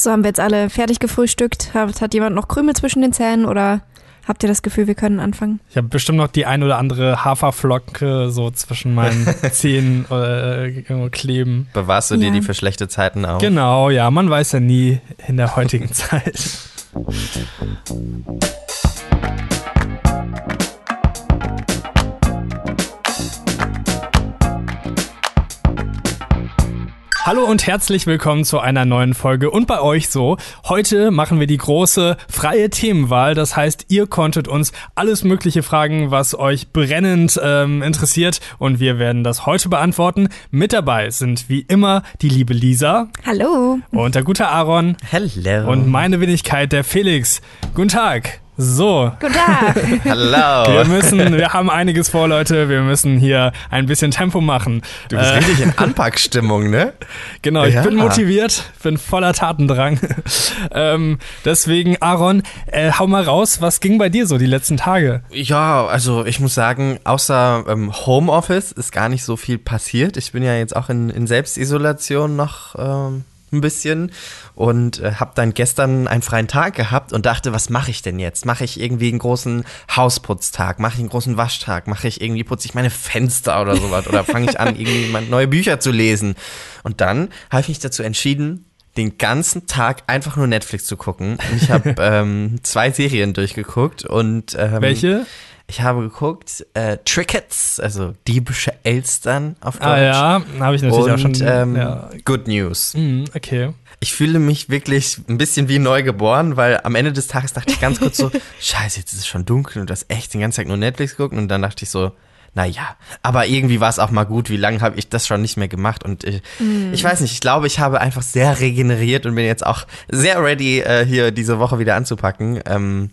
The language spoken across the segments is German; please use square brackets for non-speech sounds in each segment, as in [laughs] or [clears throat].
So haben wir jetzt alle fertig gefrühstückt. Hat, hat jemand noch Krümel zwischen den Zähnen oder habt ihr das Gefühl, wir können anfangen? Ich habe bestimmt noch die ein oder andere Haferflocke so zwischen meinen [laughs] Zähnen äh, kleben. Bewahrst du ja. dir die für schlechte Zeiten auf? Genau, ja, man weiß ja nie in der heutigen [laughs] Zeit. [laughs] Hallo und herzlich willkommen zu einer neuen Folge und bei euch so. Heute machen wir die große freie Themenwahl. Das heißt, ihr konntet uns alles Mögliche fragen, was euch brennend ähm, interessiert und wir werden das heute beantworten. Mit dabei sind wie immer die liebe Lisa. Hallo. Und der gute Aaron. Hello. Und meine Wenigkeit, der Felix. Guten Tag. So. Guten Tag. [laughs] Hallo. Wir müssen, wir haben einiges vor, Leute. Wir müssen hier ein bisschen Tempo machen. Du bist äh, richtig in Anpackstimmung, ne? Genau, ich ja. bin motiviert, bin voller Tatendrang. [laughs] ähm, deswegen, Aaron, äh, hau mal raus, was ging bei dir so die letzten Tage? Ja, also ich muss sagen, außer ähm, Homeoffice ist gar nicht so viel passiert. Ich bin ja jetzt auch in, in Selbstisolation noch. Ähm ein bisschen und äh, habe dann gestern einen freien Tag gehabt und dachte, was mache ich denn jetzt? Mache ich irgendwie einen großen Hausputztag? Mache ich einen großen Waschtag? Mache ich irgendwie putze ich meine Fenster oder sowas oder fange ich an [laughs] irgendwie neue Bücher zu lesen? Und dann habe ich mich dazu entschieden, den ganzen Tag einfach nur Netflix zu gucken. Und ich habe [laughs] ähm, zwei Serien durchgeguckt und ähm, welche? Ich habe geguckt, äh, Trickets, also diebische Elstern auf Deutsch. Ah ja, habe ich natürlich und, auch schon. Ähm, ja. Good News. Mhm, okay. Ich fühle mich wirklich ein bisschen wie neu geboren, weil am Ende des Tages dachte ich ganz kurz so, [laughs] scheiße, jetzt ist es schon dunkel und du hast echt den ganzen Tag nur Netflix geguckt und dann dachte ich so, naja, aber irgendwie war es auch mal gut. Wie lange habe ich das schon nicht mehr gemacht? Und äh, mm. ich weiß nicht, ich glaube, ich habe einfach sehr regeneriert und bin jetzt auch sehr ready, äh, hier diese Woche wieder anzupacken. Ähm,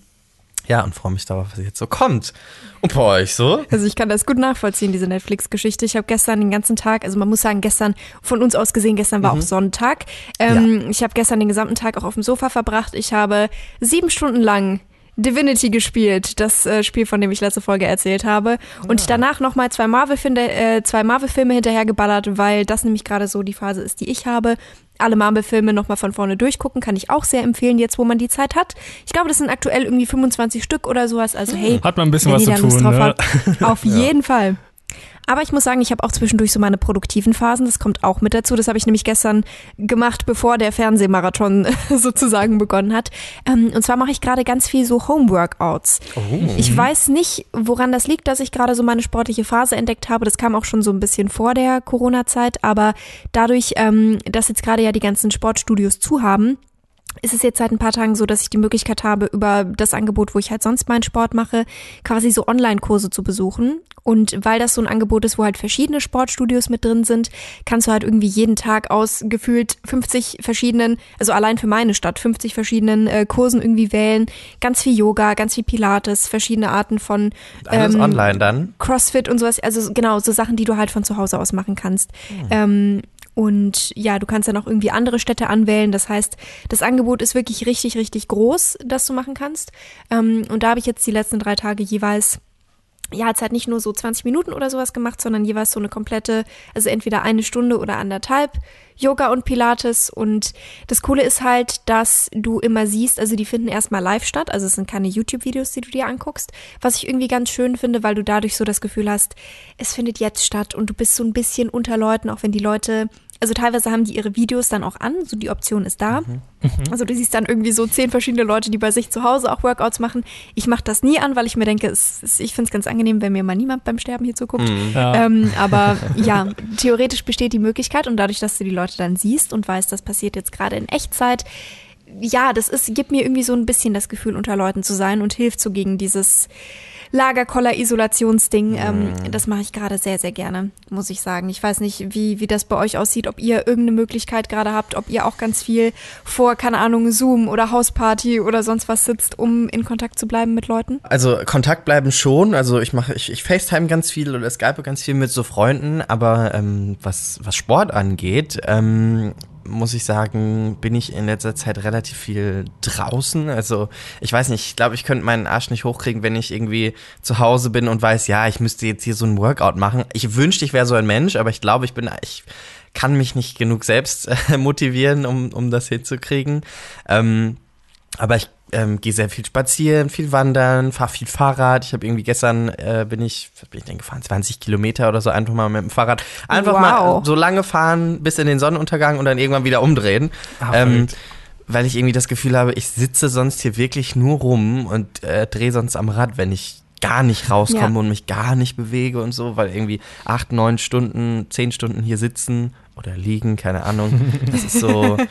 ja, und freue mich darauf, was jetzt so kommt. Und bei euch so? Also ich kann das gut nachvollziehen, diese Netflix-Geschichte. Ich habe gestern den ganzen Tag, also man muss sagen, gestern, von uns aus gesehen, gestern war mhm. auch Sonntag. Ähm, ja. Ich habe gestern den gesamten Tag auch auf dem Sofa verbracht. Ich habe sieben Stunden lang Divinity gespielt, das äh, Spiel, von dem ich letzte Folge erzählt habe. Und ja. danach nochmal zwei Marvel-Filme äh, zwei Marvel hinterhergeballert, weil das nämlich gerade so die Phase ist, die ich habe. Alle Marvel-Filme nochmal von vorne durchgucken, kann ich auch sehr empfehlen, jetzt wo man die Zeit hat. Ich glaube, das sind aktuell irgendwie 25 Stück oder sowas. Also hey, hat man ein bisschen was zu tun. Ne? Hat, auf [laughs] ja. jeden Fall. Aber ich muss sagen, ich habe auch zwischendurch so meine produktiven Phasen. Das kommt auch mit dazu. Das habe ich nämlich gestern gemacht, bevor der Fernsehmarathon [laughs] sozusagen begonnen hat. Ähm, und zwar mache ich gerade ganz viel so Homeworkouts. Oh. Ich weiß nicht, woran das liegt, dass ich gerade so meine sportliche Phase entdeckt habe. Das kam auch schon so ein bisschen vor der Corona-Zeit. Aber dadurch, ähm, dass jetzt gerade ja die ganzen Sportstudios zu haben, ist es jetzt seit ein paar Tagen so, dass ich die Möglichkeit habe, über das Angebot, wo ich halt sonst meinen Sport mache, quasi so Online-Kurse zu besuchen. Und weil das so ein Angebot ist, wo halt verschiedene Sportstudios mit drin sind, kannst du halt irgendwie jeden Tag aus gefühlt 50 verschiedenen, also allein für meine Stadt, 50 verschiedenen äh, Kursen irgendwie wählen. Ganz viel Yoga, ganz viel Pilates, verschiedene Arten von Alles ähm, online dann? Crossfit und sowas. Also genau, so Sachen, die du halt von zu Hause aus machen kannst. Hm. Ähm, und ja, du kannst dann auch irgendwie andere Städte anwählen. Das heißt, das Angebot ist wirklich richtig, richtig groß, das du machen kannst. Ähm, und da habe ich jetzt die letzten drei Tage jeweils ja, jetzt halt nicht nur so 20 Minuten oder sowas gemacht, sondern jeweils so eine komplette, also entweder eine Stunde oder anderthalb Yoga und Pilates. Und das Coole ist halt, dass du immer siehst, also die finden erstmal live statt, also es sind keine YouTube-Videos, die du dir anguckst, was ich irgendwie ganz schön finde, weil du dadurch so das Gefühl hast, es findet jetzt statt und du bist so ein bisschen unter Leuten, auch wenn die Leute also teilweise haben die ihre Videos dann auch an, so die Option ist da. Mhm. mhm. Also du siehst dann irgendwie so zehn verschiedene Leute, die bei sich zu Hause auch Workouts machen. Ich mache das nie an, weil ich mir denke, es, es, ich finde es ganz angenehm, wenn mir mal niemand beim Sterben hier zuguckt. Mhm. Ja. Ähm, aber [laughs] ja, theoretisch besteht die Möglichkeit und dadurch, dass du die Leute dann siehst und weißt, das passiert jetzt gerade in Echtzeit, ja, das ist, gibt mir irgendwie so ein bisschen das Gefühl, unter Leuten zu sein und hilft so gegen dieses Lagerkoller-Isolationsding. Ähm, mhm. das mache ich gerade sehr, sehr gerne, muss ich sagen. Ich weiß nicht, wie, wie das bei euch aussieht, ob ihr irgendeine Möglichkeit gerade habt, ob ihr auch ganz viel vor, keine Ahnung, Zoom oder Hausparty oder sonst was sitzt, um in Kontakt zu bleiben mit Leuten? Also Kontakt bleiben schon. Also ich mache, ich, ich FaceTime ganz viel oder Skype ganz viel mit so Freunden, aber ähm, was, was Sport angeht, ähm, muss ich sagen, bin ich in letzter Zeit relativ viel draußen. Also ich weiß nicht, ich glaube, ich könnte meinen Arsch nicht hochkriegen, wenn ich irgendwie zu Hause bin und weiß, ja, ich müsste jetzt hier so ein Workout machen. Ich wünschte, ich wäre so ein Mensch, aber ich glaube, ich bin, ich kann mich nicht genug selbst äh, motivieren, um, um das hinzukriegen. Ähm, aber ich ähm, gehe sehr viel spazieren, viel wandern, fahre viel Fahrrad. Ich habe irgendwie gestern äh, bin ich, bin ich denn gefahren, 20 Kilometer oder so, einfach mal mit dem Fahrrad. Einfach wow. mal so lange fahren bis in den Sonnenuntergang und dann irgendwann wieder umdrehen. Ach, ähm, weil ich irgendwie das Gefühl habe, ich sitze sonst hier wirklich nur rum und äh, drehe sonst am Rad, wenn ich gar nicht rauskomme ja. und mich gar nicht bewege und so, weil irgendwie acht, neun Stunden, zehn Stunden hier sitzen oder liegen, keine Ahnung. Das ist so. [laughs]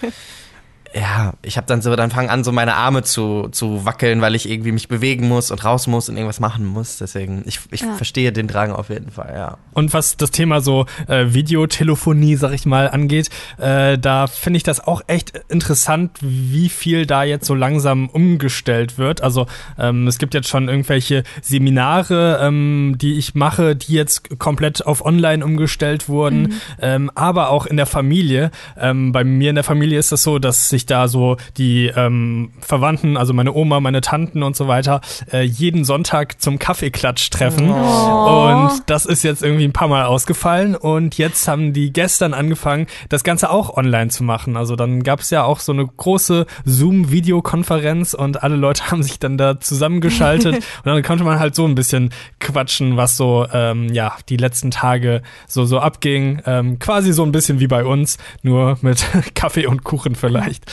ja, ich habe dann so, dann fangen an, so meine Arme zu, zu wackeln, weil ich irgendwie mich bewegen muss und raus muss und irgendwas machen muss. Deswegen, ich, ich ja. verstehe den Drang auf jeden Fall, ja. Und was das Thema so äh, Videotelefonie, sag ich mal, angeht, äh, da finde ich das auch echt interessant, wie viel da jetzt so langsam umgestellt wird. Also ähm, es gibt jetzt schon irgendwelche Seminare, ähm, die ich mache, die jetzt komplett auf Online umgestellt wurden, mhm. ähm, aber auch in der Familie. Ähm, bei mir in der Familie ist das so, dass sich da so die ähm, Verwandten, also meine Oma, meine Tanten und so weiter, äh, jeden Sonntag zum Kaffeeklatsch treffen. Oh. Und das ist jetzt irgendwie ein paar Mal ausgefallen. Und jetzt haben die gestern angefangen, das Ganze auch online zu machen. Also dann gab es ja auch so eine große Zoom-Videokonferenz und alle Leute [laughs] haben sich dann da zusammengeschaltet. [laughs] und dann konnte man halt so ein bisschen quatschen, was so ähm, ja die letzten Tage so so abging. Ähm, quasi so ein bisschen wie bei uns, nur mit [laughs] Kaffee und Kuchen vielleicht.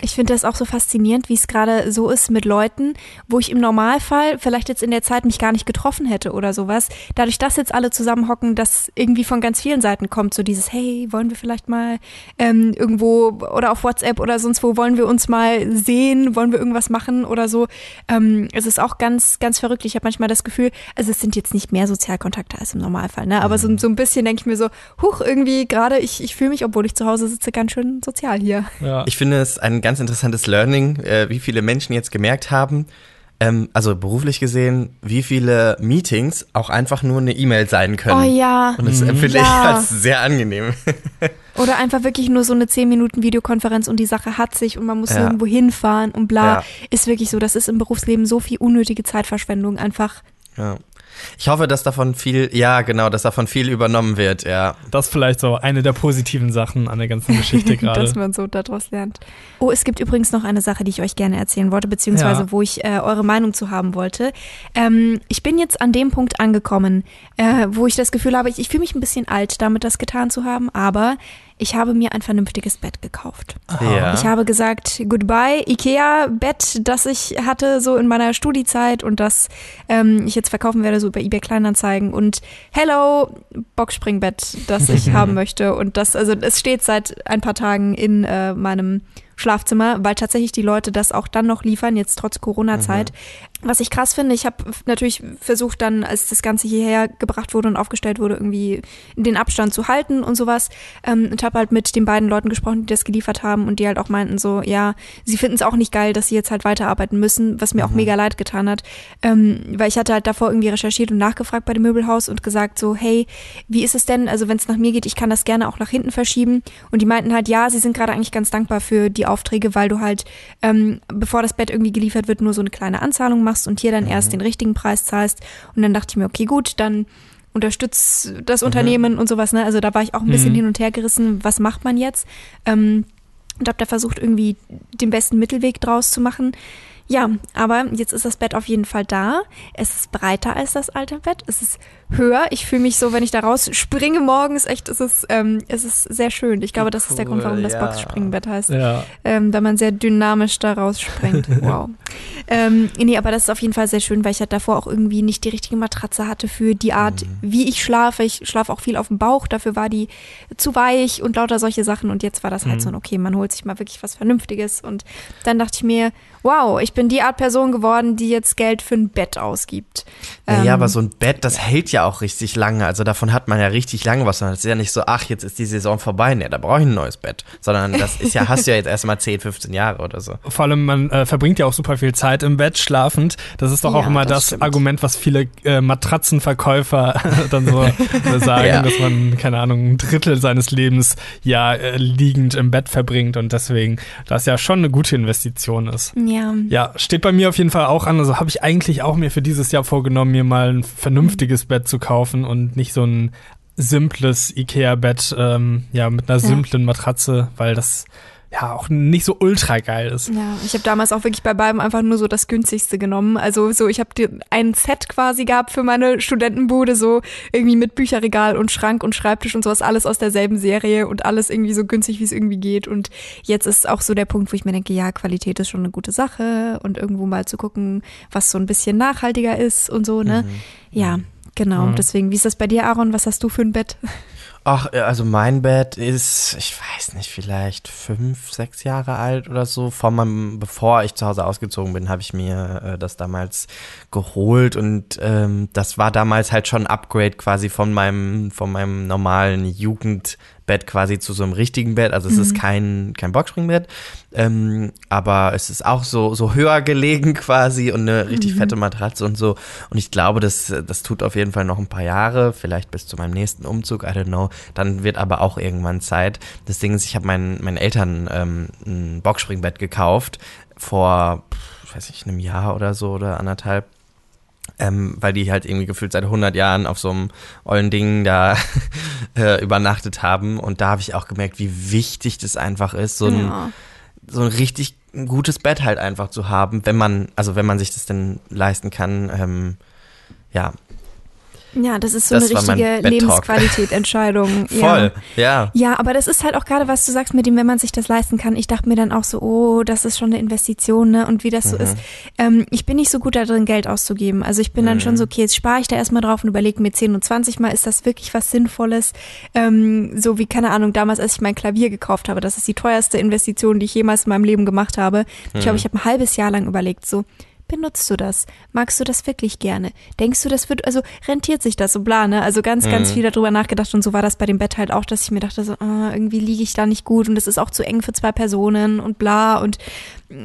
Ich finde das auch so faszinierend, wie es gerade so ist mit Leuten, wo ich im Normalfall vielleicht jetzt in der Zeit mich gar nicht getroffen hätte oder sowas. Dadurch, dass jetzt alle zusammenhocken, dass irgendwie von ganz vielen Seiten kommt, so dieses, hey, wollen wir vielleicht mal ähm, irgendwo oder auf WhatsApp oder sonst wo, wollen wir uns mal sehen, wollen wir irgendwas machen oder so. Ähm, es ist auch ganz, ganz verrückt. Ich habe manchmal das Gefühl, also es sind jetzt nicht mehr Sozialkontakte als im Normalfall, ne? Aber so, mhm. so ein bisschen denke ich mir so, huch, irgendwie gerade, ich, ich fühle mich, obwohl ich zu Hause sitze, ganz schön sozial hier. Ja. Ich finde es ein ganz interessantes Learning, äh, wie viele Menschen jetzt gemerkt haben, ähm, also beruflich gesehen, wie viele Meetings auch einfach nur eine E-Mail sein können. Oh ja. Und das mhm. empfinde ja. ich als sehr angenehm. [laughs] Oder einfach wirklich nur so eine 10 Minuten Videokonferenz und die Sache hat sich und man muss ja. irgendwo hinfahren und bla. Ja. Ist wirklich so, das ist im Berufsleben so viel unnötige Zeitverschwendung einfach. Ja. Ich hoffe, dass davon viel, ja, genau, dass davon viel übernommen wird, ja. Das ist vielleicht so eine der positiven Sachen an der ganzen Geschichte [laughs] gerade. dass man so daraus lernt. Oh, es gibt übrigens noch eine Sache, die ich euch gerne erzählen wollte, beziehungsweise ja. wo ich äh, eure Meinung zu haben wollte. Ähm, ich bin jetzt an dem Punkt angekommen, äh, wo ich das Gefühl habe, ich, ich fühle mich ein bisschen alt, damit das getan zu haben, aber ich habe mir ein vernünftiges Bett gekauft. Ja. Ich habe gesagt, goodbye, Ikea-Bett, das ich hatte so in meiner Studiezeit und das ähm, ich jetzt verkaufen werde, so über eBay Kleinanzeigen und hello, Boxspringbett, das ich [laughs] haben möchte. Und das, also es steht seit ein paar Tagen in äh, meinem Schlafzimmer, weil tatsächlich die Leute das auch dann noch liefern, jetzt trotz Corona-Zeit. Was ich krass finde, ich habe natürlich versucht dann, als das Ganze hierher gebracht wurde und aufgestellt wurde, irgendwie den Abstand zu halten und sowas. Ähm, und habe halt mit den beiden Leuten gesprochen, die das geliefert haben und die halt auch meinten so, ja, sie finden es auch nicht geil, dass sie jetzt halt weiterarbeiten müssen, was mir mhm. auch mega leid getan hat. Ähm, weil ich hatte halt davor irgendwie recherchiert und nachgefragt bei dem Möbelhaus und gesagt so, hey, wie ist es denn? Also wenn es nach mir geht, ich kann das gerne auch nach hinten verschieben. Und die meinten halt, ja, sie sind gerade eigentlich ganz dankbar für die Aufträge, weil du halt, ähm, bevor das Bett irgendwie geliefert wird, nur so eine kleine Anzahlung machst und hier dann mhm. erst den richtigen Preis zahlst. Und dann dachte ich mir, okay, gut, dann unterstützt das mhm. Unternehmen und sowas. Ne? Also da war ich auch ein bisschen mhm. hin und her gerissen, was macht man jetzt? Ähm, und habe da versucht, irgendwie den besten Mittelweg draus zu machen. Ja, aber jetzt ist das Bett auf jeden Fall da. Es ist breiter als das alte Bett. Es ist höher. Ich fühle mich so, wenn ich da raus springe morgens, echt, es ist, ähm, es ist sehr schön. Ich glaube, das cool, ist der Grund, warum das ja. Boxspringbett heißt. Ja. Ähm, da man sehr dynamisch da rausspringt. [laughs] Wow. ähm, nee, aber das ist auf jeden Fall sehr schön, weil ich halt davor auch irgendwie nicht die richtige Matratze hatte für die Art, mhm. wie ich schlafe. Ich schlafe auch viel auf dem Bauch, dafür war die zu weich und lauter solche Sachen. Und jetzt war das halt mhm. so, okay, man holt sich mal wirklich was Vernünftiges. Und dann dachte ich mir, wow, ich bin die Art Person geworden, die jetzt Geld für ein Bett ausgibt. Ja, ähm, aber so ein Bett, das hält ja auch richtig lange. Also davon hat man ja richtig lange was. Das ist ja nicht so, ach, jetzt ist die Saison vorbei, ne, da brauche ich ein neues Bett. Sondern das ist ja, hast du ja jetzt erstmal 10, 15 Jahre oder so. Vor allem, man äh, verbringt ja auch super viel Zeit im Bett schlafend. Das ist doch ja, auch immer das, das Argument, was viele äh, Matratzenverkäufer [laughs] dann so sagen, ja. dass man, keine Ahnung, ein Drittel seines Lebens ja äh, liegend im Bett verbringt und deswegen das ja schon eine gute Investition ist. Ja. Ja, steht bei mir auf jeden Fall auch an. Also habe ich eigentlich auch mir für dieses Jahr vorgenommen, mir mal ein vernünftiges Bett zu kaufen und nicht so ein simples Ikea-Bett, ähm, ja, mit einer Ja. simplen Matratze, weil das ja auch nicht so ultra geil ist. Ja, ich habe damals auch wirklich bei beiden einfach nur so das günstigste genommen. Also so, ich habe ein Set quasi gehabt für meine Studentenbude, so irgendwie mit Bücherregal und Schrank und Schreibtisch und sowas, alles aus derselben Serie und alles irgendwie so günstig, wie es irgendwie geht. Und jetzt ist auch so der Punkt, wo ich mir denke, ja, Qualität ist schon eine gute Sache und irgendwo mal zu gucken, was so ein bisschen nachhaltiger ist und so, ne? Ja, genau. Mhm. Deswegen, wie ist das bei dir, Aaron? Was hast du für ein Bett? Ach, äh, also mein Bett ist, ich weiß nicht, vielleicht fünf, sechs Jahre alt oder so. Vor meinem, bevor ich zu Hause ausgezogen bin, habe ich mir äh, das damals geholt und ähm, das war damals halt schon ein Upgrade quasi von meinem, von meinem normalen Jugendbett quasi zu so einem richtigen Bett. Also es ist kein, kein Boxspringbett, ähm, aber es ist auch so, so höher gelegen quasi und eine richtig fette Matratze und so. Und ich glaube, das, das tut auf jeden Fall noch ein paar Jahre, vielleicht bis zu meinem nächsten Umzug, I don't know. Dann wird aber auch irgendwann Zeit. Das Ding ist, ich habe meinen, meinen Eltern ähm, ein Boxspringbett gekauft vor, weiß ich, einem Jahr oder so oder anderthalb. Ähm, weil die halt irgendwie gefühlt seit 100 Jahren auf so einem ollen Ding da [laughs] äh, übernachtet haben. Und da habe ich auch gemerkt, wie wichtig das einfach ist, so ein, Ja. so ein richtig gutes Bett halt einfach zu haben, wenn man, also wenn man sich das denn leisten kann. Ähm, ja, Ja, das ist so Das eine richtige. Lebensqualität-Entscheidung. [laughs] voll, ja. Ja, aber das ist halt auch gerade, was du sagst mit dem, wenn man sich das leisten kann. Ich dachte mir dann auch so, oh, das ist schon eine Investition, ne? Und wie das so Mhm. ist. Ähm, ich bin nicht so gut da drin, Geld auszugeben. Also ich bin dann Mhm. schon so, okay, jetzt spare ich da erstmal drauf und überlege mir 10 und 20 Mal, ist das wirklich was Sinnvolles? Ähm, so wie, keine Ahnung, damals, als ich mein Klavier gekauft habe. Das ist die teuerste Investition, die ich jemals in meinem Leben gemacht habe. Ich glaube, ich habe ein halbes Jahr lang überlegt, so, Benutzt du das? Magst du das wirklich gerne? Denkst du, das wird, also rentiert sich das so bla, ne? Also ganz, ganz viel darüber nachgedacht und so war das bei dem Bett halt auch, dass ich mir dachte so, ah, irgendwie liege ich da nicht gut und es ist auch zu eng für zwei Personen und bla und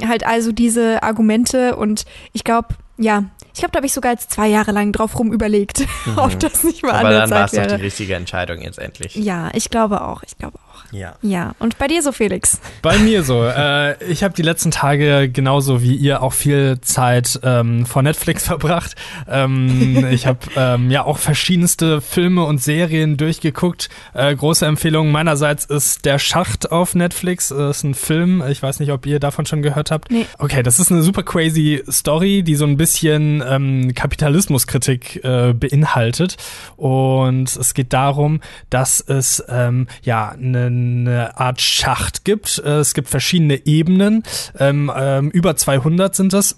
halt also diese Argumente und ich glaube, ja, ich glaube, da habe ich sogar jetzt zwei Jahre lang drauf rum überlegt, [laughs] ob das nicht mal an Aber der dann war es doch die wäre. richtige Entscheidung jetzt endlich. Ja, ich glaube auch, ich glaube auch. Ja. Ja, und bei dir so, Felix? Bei mir so. Äh, ich habe die letzten Tage genauso wie ihr auch viel Zeit ähm, vor Netflix [laughs] verbracht. Ähm, ich habe ähm, ja auch verschiedenste Filme und Serien durchgeguckt. Äh, große Empfehlung meinerseits ist Der Schacht auf Netflix. Das ist ein Film. Ich weiß nicht, ob ihr davon schon gehört habt. Nee. Okay, das ist eine super crazy Story, die so ein bisschen ähm, Kapitalismuskritik äh, beinhaltet. Und es geht darum, dass es ähm, ja eine, eine Art Schacht gibt. Äh, Es gibt verschiedene Ebenen. Ähm, ähm, über 200 sind das.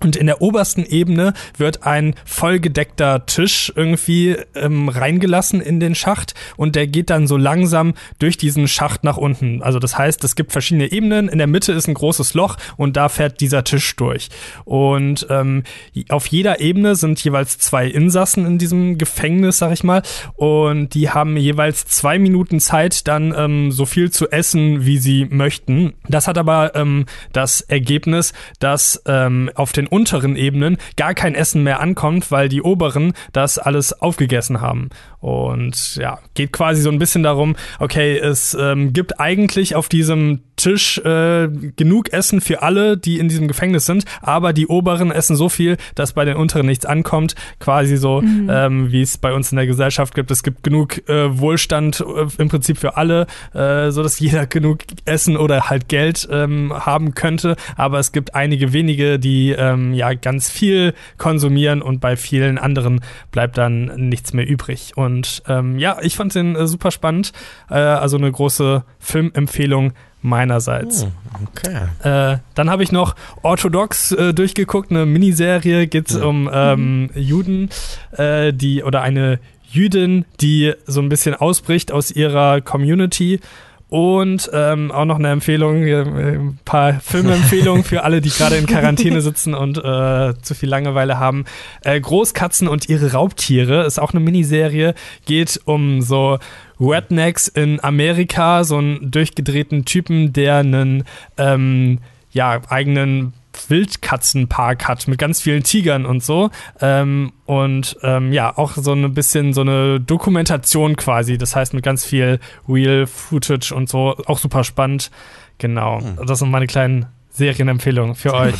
Und in der obersten Ebene wird ein vollgedeckter Tisch irgendwie ähm, reingelassen in den Schacht und der geht dann so langsam durch diesen Schacht nach unten. Also das heißt, es gibt verschiedene Ebenen. In der Mitte ist ein großes Loch und da fährt dieser Tisch durch. Und ähm, auf jeder Ebene sind jeweils zwei Insassen in diesem Gefängnis, sag ich mal. Und die haben jeweils zwei Minuten Zeit, dann ähm, so viel zu essen, wie sie möchten. Das hat aber ähm, das Ergebnis, dass ähm, auf den unteren Ebenen gar kein Essen mehr ankommt, weil die oberen das alles aufgegessen haben. Und ja, geht quasi so ein bisschen darum, okay, es ähm, gibt eigentlich auf diesem Tisch äh, genug Essen für alle, die in diesem Gefängnis sind, aber die oberen essen so viel, dass bei den unteren nichts ankommt. Quasi so, ähm, wie es bei uns in der Gesellschaft gibt. Es gibt genug äh, Wohlstand äh, im Prinzip für alle, äh, so dass jeder [laughs] genug Essen oder halt Geld ähm, haben könnte. Aber es gibt einige wenige, die ähm, ja ganz viel konsumieren und bei vielen anderen bleibt dann nichts mehr übrig. Und ähm, ja, ich fand den äh, super spannend. Äh, also eine große Filmempfehlung meinerseits. Hm, okay. Äh, dann habe ich noch Orthodox äh, durchgeguckt, eine Miniserie, geht Ja. um ähm, Juden, äh, die oder eine Jüdin, die so ein bisschen ausbricht aus ihrer Community. Und ähm, auch noch eine Empfehlung, äh, ein paar Filmempfehlungen für alle, die gerade in Quarantäne sitzen und äh, zu viel Langeweile haben. Äh, Großkatzen und ihre Raubtiere ist auch eine Miniserie, geht um so Rednecks in Amerika, so einen durchgedrehten Typen, der einen ähm, ja, eigenen Wildkatzenpark hat mit ganz vielen Tigern und so. Ähm, und ähm, ja, auch so ein bisschen so eine Dokumentation quasi. Das heißt mit ganz viel Real Footage und so. Auch super spannend. Genau. Das sind meine kleinen Serienempfehlung für euch.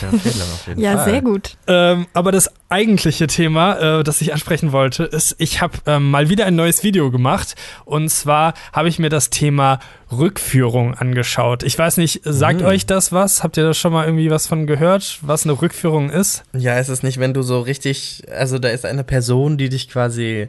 ja, Fall. sehr gut. Ähm, aber das eigentliche Thema, äh, das ich ansprechen wollte, ist, ich habe ähm, mal wieder ein neues Video gemacht. Und zwar habe ich mir das Thema Rückführung angeschaut. Ich weiß nicht, sagt mhm. euch das was? Habt ihr da schon mal irgendwie was von gehört, was eine Rückführung ist? Ja, ist es nicht, wenn du so richtig, also da ist eine Person, die dich quasi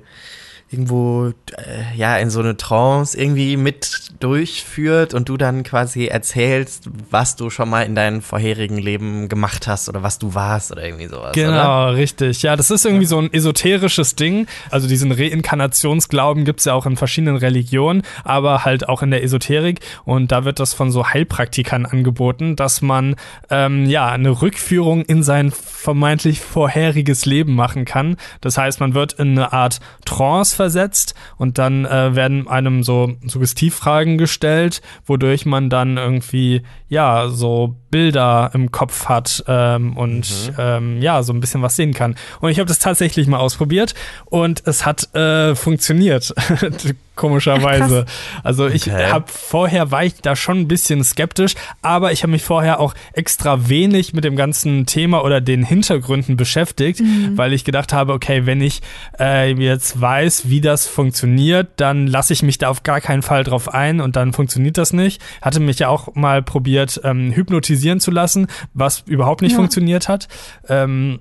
irgendwo äh, ja in so eine Trance irgendwie mit durchführt und du dann quasi erzählst, was du schon mal in deinem vorherigen Leben gemacht hast oder was du warst oder irgendwie sowas. Genau, oder? richtig. Ja, das ist irgendwie so ein esoterisches Ding. Also diesen Reinkarnationsglauben gibt's ja auch in verschiedenen Religionen, aber halt auch in der Esoterik. Und da wird das von so Heilpraktikern angeboten, dass man ähm, ja eine Rückführung in sein vermeintlich vorheriges Leben machen kann. Das heißt, man wird in eine Art Trance versetzt und dann äh, werden einem so Suggestivfragen gestellt, wodurch man dann irgendwie ja so Bilder im Kopf hat ähm, und mhm. ähm, ja, so ein bisschen was sehen kann. Und ich habe das tatsächlich mal ausprobiert und es hat äh, funktioniert, [laughs] komischerweise. Ach, also ich okay. habe vorher war ich da schon ein bisschen skeptisch, aber ich habe mich vorher auch extra wenig mit dem ganzen Thema oder den Hintergründen beschäftigt, mhm. weil ich gedacht habe, okay, wenn ich äh, jetzt weiß, wie das funktioniert, dann lasse ich mich da auf gar keinen Fall drauf ein und dann funktioniert das nicht. Hatte mich ja auch mal probiert, ähm, hypnotisieren analysieren zu lassen, was überhaupt nicht ja. funktioniert hat. Ähm,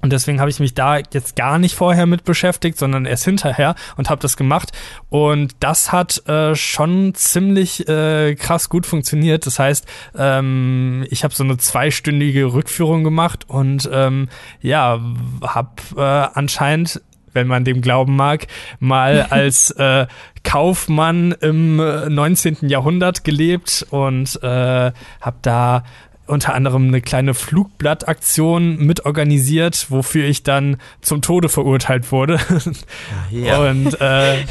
und deswegen habe ich mich da jetzt gar nicht vorher mit beschäftigt, sondern erst hinterher und habe das gemacht. Und das hat äh, schon ziemlich äh, krass gut funktioniert. Das heißt, ähm, ich habe so eine zweistündige Rückführung gemacht und ähm, ja, habe äh, anscheinend wenn man dem glauben mag, mal [laughs] als äh, Kaufmann im 19. Äh, Jahrhundert gelebt und äh, habe da unter anderem eine kleine Flugblattaktion mitorganisiert, wofür ich dann zum Tode verurteilt wurde. Ja. Und äh,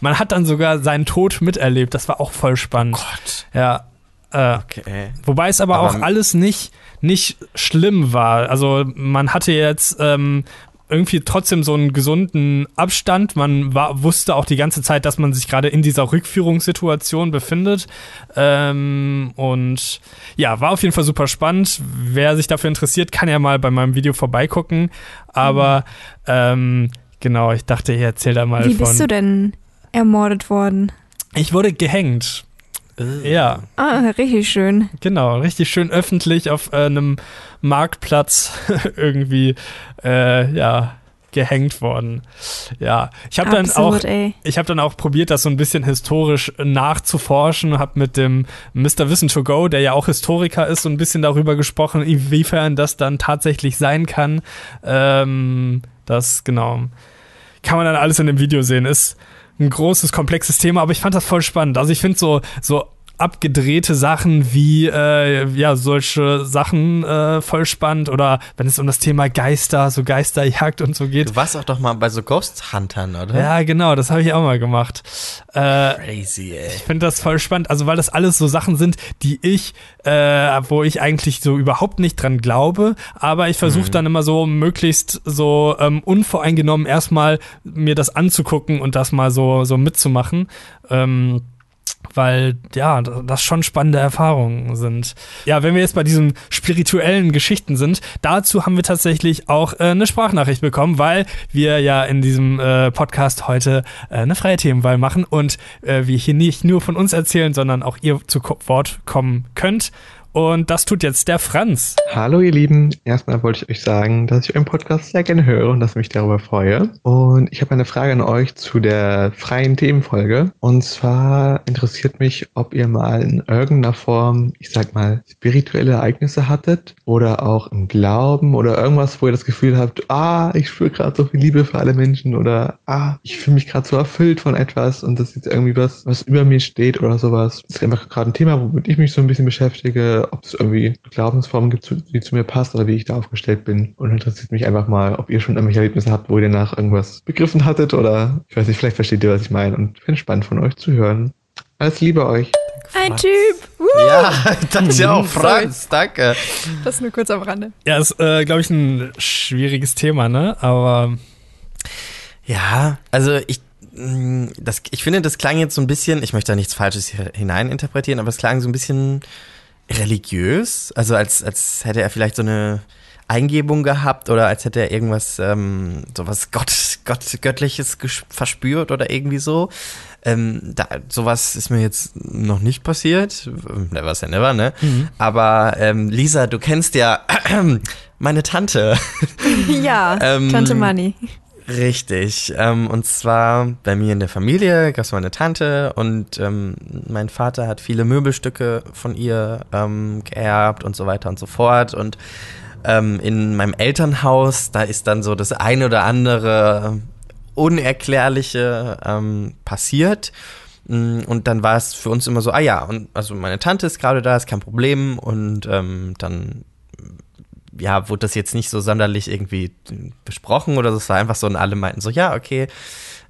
man hat dann sogar seinen Tod miterlebt. Das war auch voll spannend. Gott. Ja. Äh, okay. Wobei es aber, aber auch alles nicht nicht schlimm war. Also man hatte jetzt ähm, irgendwie trotzdem so einen gesunden Abstand. Man war, wusste auch die ganze Zeit, dass man sich gerade in dieser Rückführungssituation befindet. Ähm, und ja, war auf jeden Fall super spannend. Wer sich dafür interessiert, kann ja mal bei meinem Video vorbeigucken. Aber mhm. ähm, genau, ich dachte, ich erzähl da mal Wie von. Wie bist du denn ermordet worden? Ich wurde gehängt. Ja. Ah, richtig schön. Genau, richtig schön öffentlich auf äh, einem Marktplatz [laughs] irgendwie, äh, ja, gehängt worden. Ja, ich habe dann auch ich habe dann auch probiert das so ein bisschen historisch nachzuforschen, habe mit dem Mr. Wissen to Go, der ja auch Historiker ist, so ein bisschen darüber gesprochen, inwiefern das dann tatsächlich sein kann. Ähm, das genau kann man dann alles in dem Video sehen. Ist ein großes, komplexes Thema, aber ich fand das voll spannend. Also ich finde so, so abgedrehte Sachen wie äh, ja solche Sachen äh, voll spannend oder wenn es um das Thema Geister, so Geisterjagd und so geht. Du warst auch doch mal bei so Ghost Huntern, oder? Ja, genau, das habe ich auch mal gemacht. Äh, Crazy, ey. Ich finde das voll spannend, also weil das alles so Sachen sind, die ich, äh, wo ich eigentlich so überhaupt nicht dran glaube, aber ich versuche mhm. dann immer so möglichst so ähm, unvoreingenommen erstmal mir das anzugucken und das mal so so mitzumachen. Ähm, weil ja, das schon spannende Erfahrungen sind. Ja, wenn wir jetzt bei diesen spirituellen Geschichten sind, dazu haben wir tatsächlich auch äh, eine Sprachnachricht bekommen, weil wir ja in diesem äh, Podcast heute äh, eine freie Themenwahl machen und äh, wir hier nicht nur von uns erzählen, sondern auch ihr zu Wort kommen könnt. Und das tut jetzt der Franz. Hallo ihr Lieben, erstmal wollte ich euch sagen, dass ich euren Podcast sehr gerne höre und dass ich mich darüber freue. Und ich habe eine Frage an euch zu der freien Themenfolge. Und zwar interessiert mich, ob ihr mal in irgendeiner Form, ich sag mal, spirituelle Ereignisse hattet oder auch im Glauben oder irgendwas, wo ihr das Gefühl habt, ah, ich spüre gerade so viel Liebe für alle Menschen oder ah, ich fühle mich gerade so erfüllt von etwas und das ist jetzt irgendwie was, was über mir steht oder sowas. Das ist einfach gerade ein Thema, womit ich mich so ein bisschen beschäftige ob es irgendwie Glaubensformen gibt, die zu mir passt oder wie ich da aufgestellt bin. Und interessiert mich einfach mal, ob ihr schon irgendwelche Erlebnisse habt, wo ihr danach irgendwas begriffen hattet oder ich weiß nicht, vielleicht versteht ihr, was ich meine und finde es spannend von euch zu hören. Alles Liebe euch. Ein Typ. Woo. Ja, [laughs] das ist ja auch Franz, danke. Das nur kurz am Rande. Ja, ist, äh, glaube ich, ein schwieriges Thema, ne? Aber. Ja, also ich mm, das, ich finde, das klang jetzt so ein bisschen, ich möchte da nichts Falsches hineininterpretieren, aber es klang so ein bisschen religiös, also als, als hätte er vielleicht so eine Eingebung gehabt oder als hätte er irgendwas, ähm, sowas Gott, Gott, Göttliches verspürt oder irgendwie so. Ähm, da, sowas ist mir jetzt noch nicht passiert. Never say never, ne? Mhm. Aber ähm, Lisa, du kennst ja [clears throat] meine Tante. Ja, [laughs] ähm, Tante Money. Richtig. Ähm, und zwar bei mir in der Familie gab es meine Tante und ähm, mein Vater hat viele Möbelstücke von ihr ähm, geerbt und so weiter und so fort. Und ähm, in meinem Elternhaus, da ist dann so das eine oder andere Unerklärliche ähm, passiert. Mm, und dann war es für uns immer so, ah ja, und also meine Tante ist gerade da, ist kein Problem. Und ähm, dann ja, wurde das jetzt nicht so sonderlich irgendwie besprochen oder so. Es war einfach so und alle meinten so, ja, okay,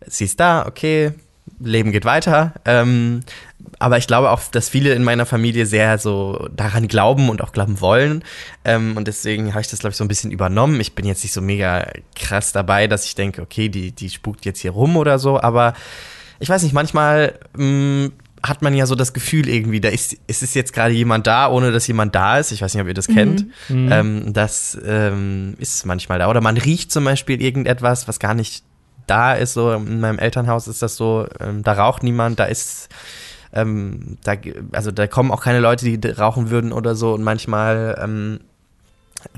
sie ist da, okay, Leben geht weiter. Ähm, aber ich glaube auch, dass viele in meiner Familie sehr so daran glauben und auch glauben wollen. Ähm, und deswegen habe ich das, glaube ich, so ein bisschen übernommen. Ich bin jetzt nicht so mega krass dabei, dass ich denke, okay, die, die spukt jetzt hier rum oder so. Aber ich weiß nicht, manchmal mh, mm, hat man ja so das Gefühl irgendwie, da ist, ist es jetzt gerade jemand da, ohne dass jemand da ist. Ich weiß nicht, ob ihr das mhm. kennt. Mhm. Ähm, das ähm, ist manchmal da. Oder man riecht zum Beispiel irgendetwas, was gar nicht da ist. So in meinem Elternhaus ist das so, ähm, da raucht niemand, da ist ähm, da, also da kommen auch keine Leute, die rauchen würden oder so. Und manchmal ähm,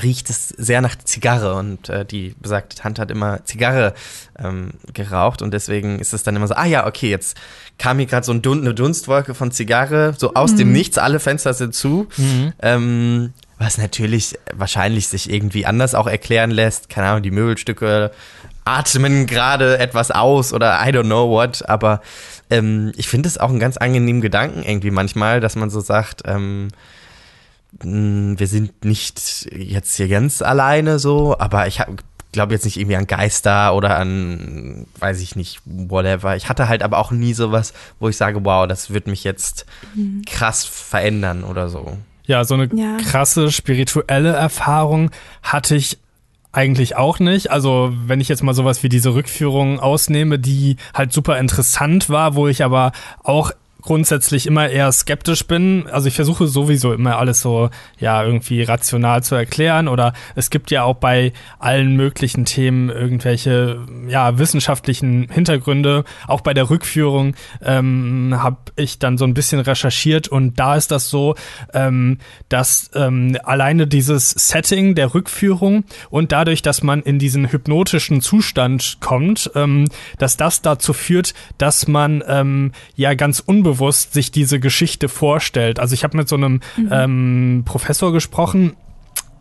riecht es sehr nach Zigarre und äh, die besagte Tante hat immer Zigarre ähm, geraucht und deswegen ist es dann immer so, ah ja, okay, jetzt kam hier gerade so ein Dun eine Dunstwolke von Zigarre, so aus mhm. dem Nichts, alle Fenster sind zu. Mhm. Ähm, was natürlich wahrscheinlich sich irgendwie anders auch erklären lässt. Keine Ahnung, die Möbelstücke atmen gerade etwas aus oder I don't know what, aber ähm, ich finde es auch einen ganz angenehmen Gedanken irgendwie manchmal, dass man so sagt, ähm, hm, wir sind nicht jetzt hier ganz alleine so, aber ich glaube jetzt nicht irgendwie an Geister oder an, weiß ich nicht, whatever. Ich hatte halt aber auch nie sowas, wo ich sage, wow, das wird mich jetzt mhm. krass verändern oder so. Ja, so eine ja. krasse spirituelle Erfahrung hatte ich eigentlich auch nicht. Also, wenn ich jetzt mal sowas wie diese Rückführung ausnehme, die halt super interessant war, wo ich aber auch grundsätzlich immer eher skeptisch bin. Also ich versuche sowieso immer alles so ja irgendwie rational zu erklären oder es gibt ja auch bei allen möglichen Themen irgendwelche ja wissenschaftlichen Hintergründe. Auch bei der Rückführung ähm, habe ich dann so ein bisschen recherchiert und da ist das so, ähm, dass ähm, alleine dieses Setting der Rückführung und dadurch, dass man in diesen hypnotischen Zustand kommt, ähm, dass das dazu führt, dass man ähm, ja ganz unbewusst unbewusst sich diese Geschichte vorstellt. Also ich habe mit so einem mhm. ähm, Professor gesprochen,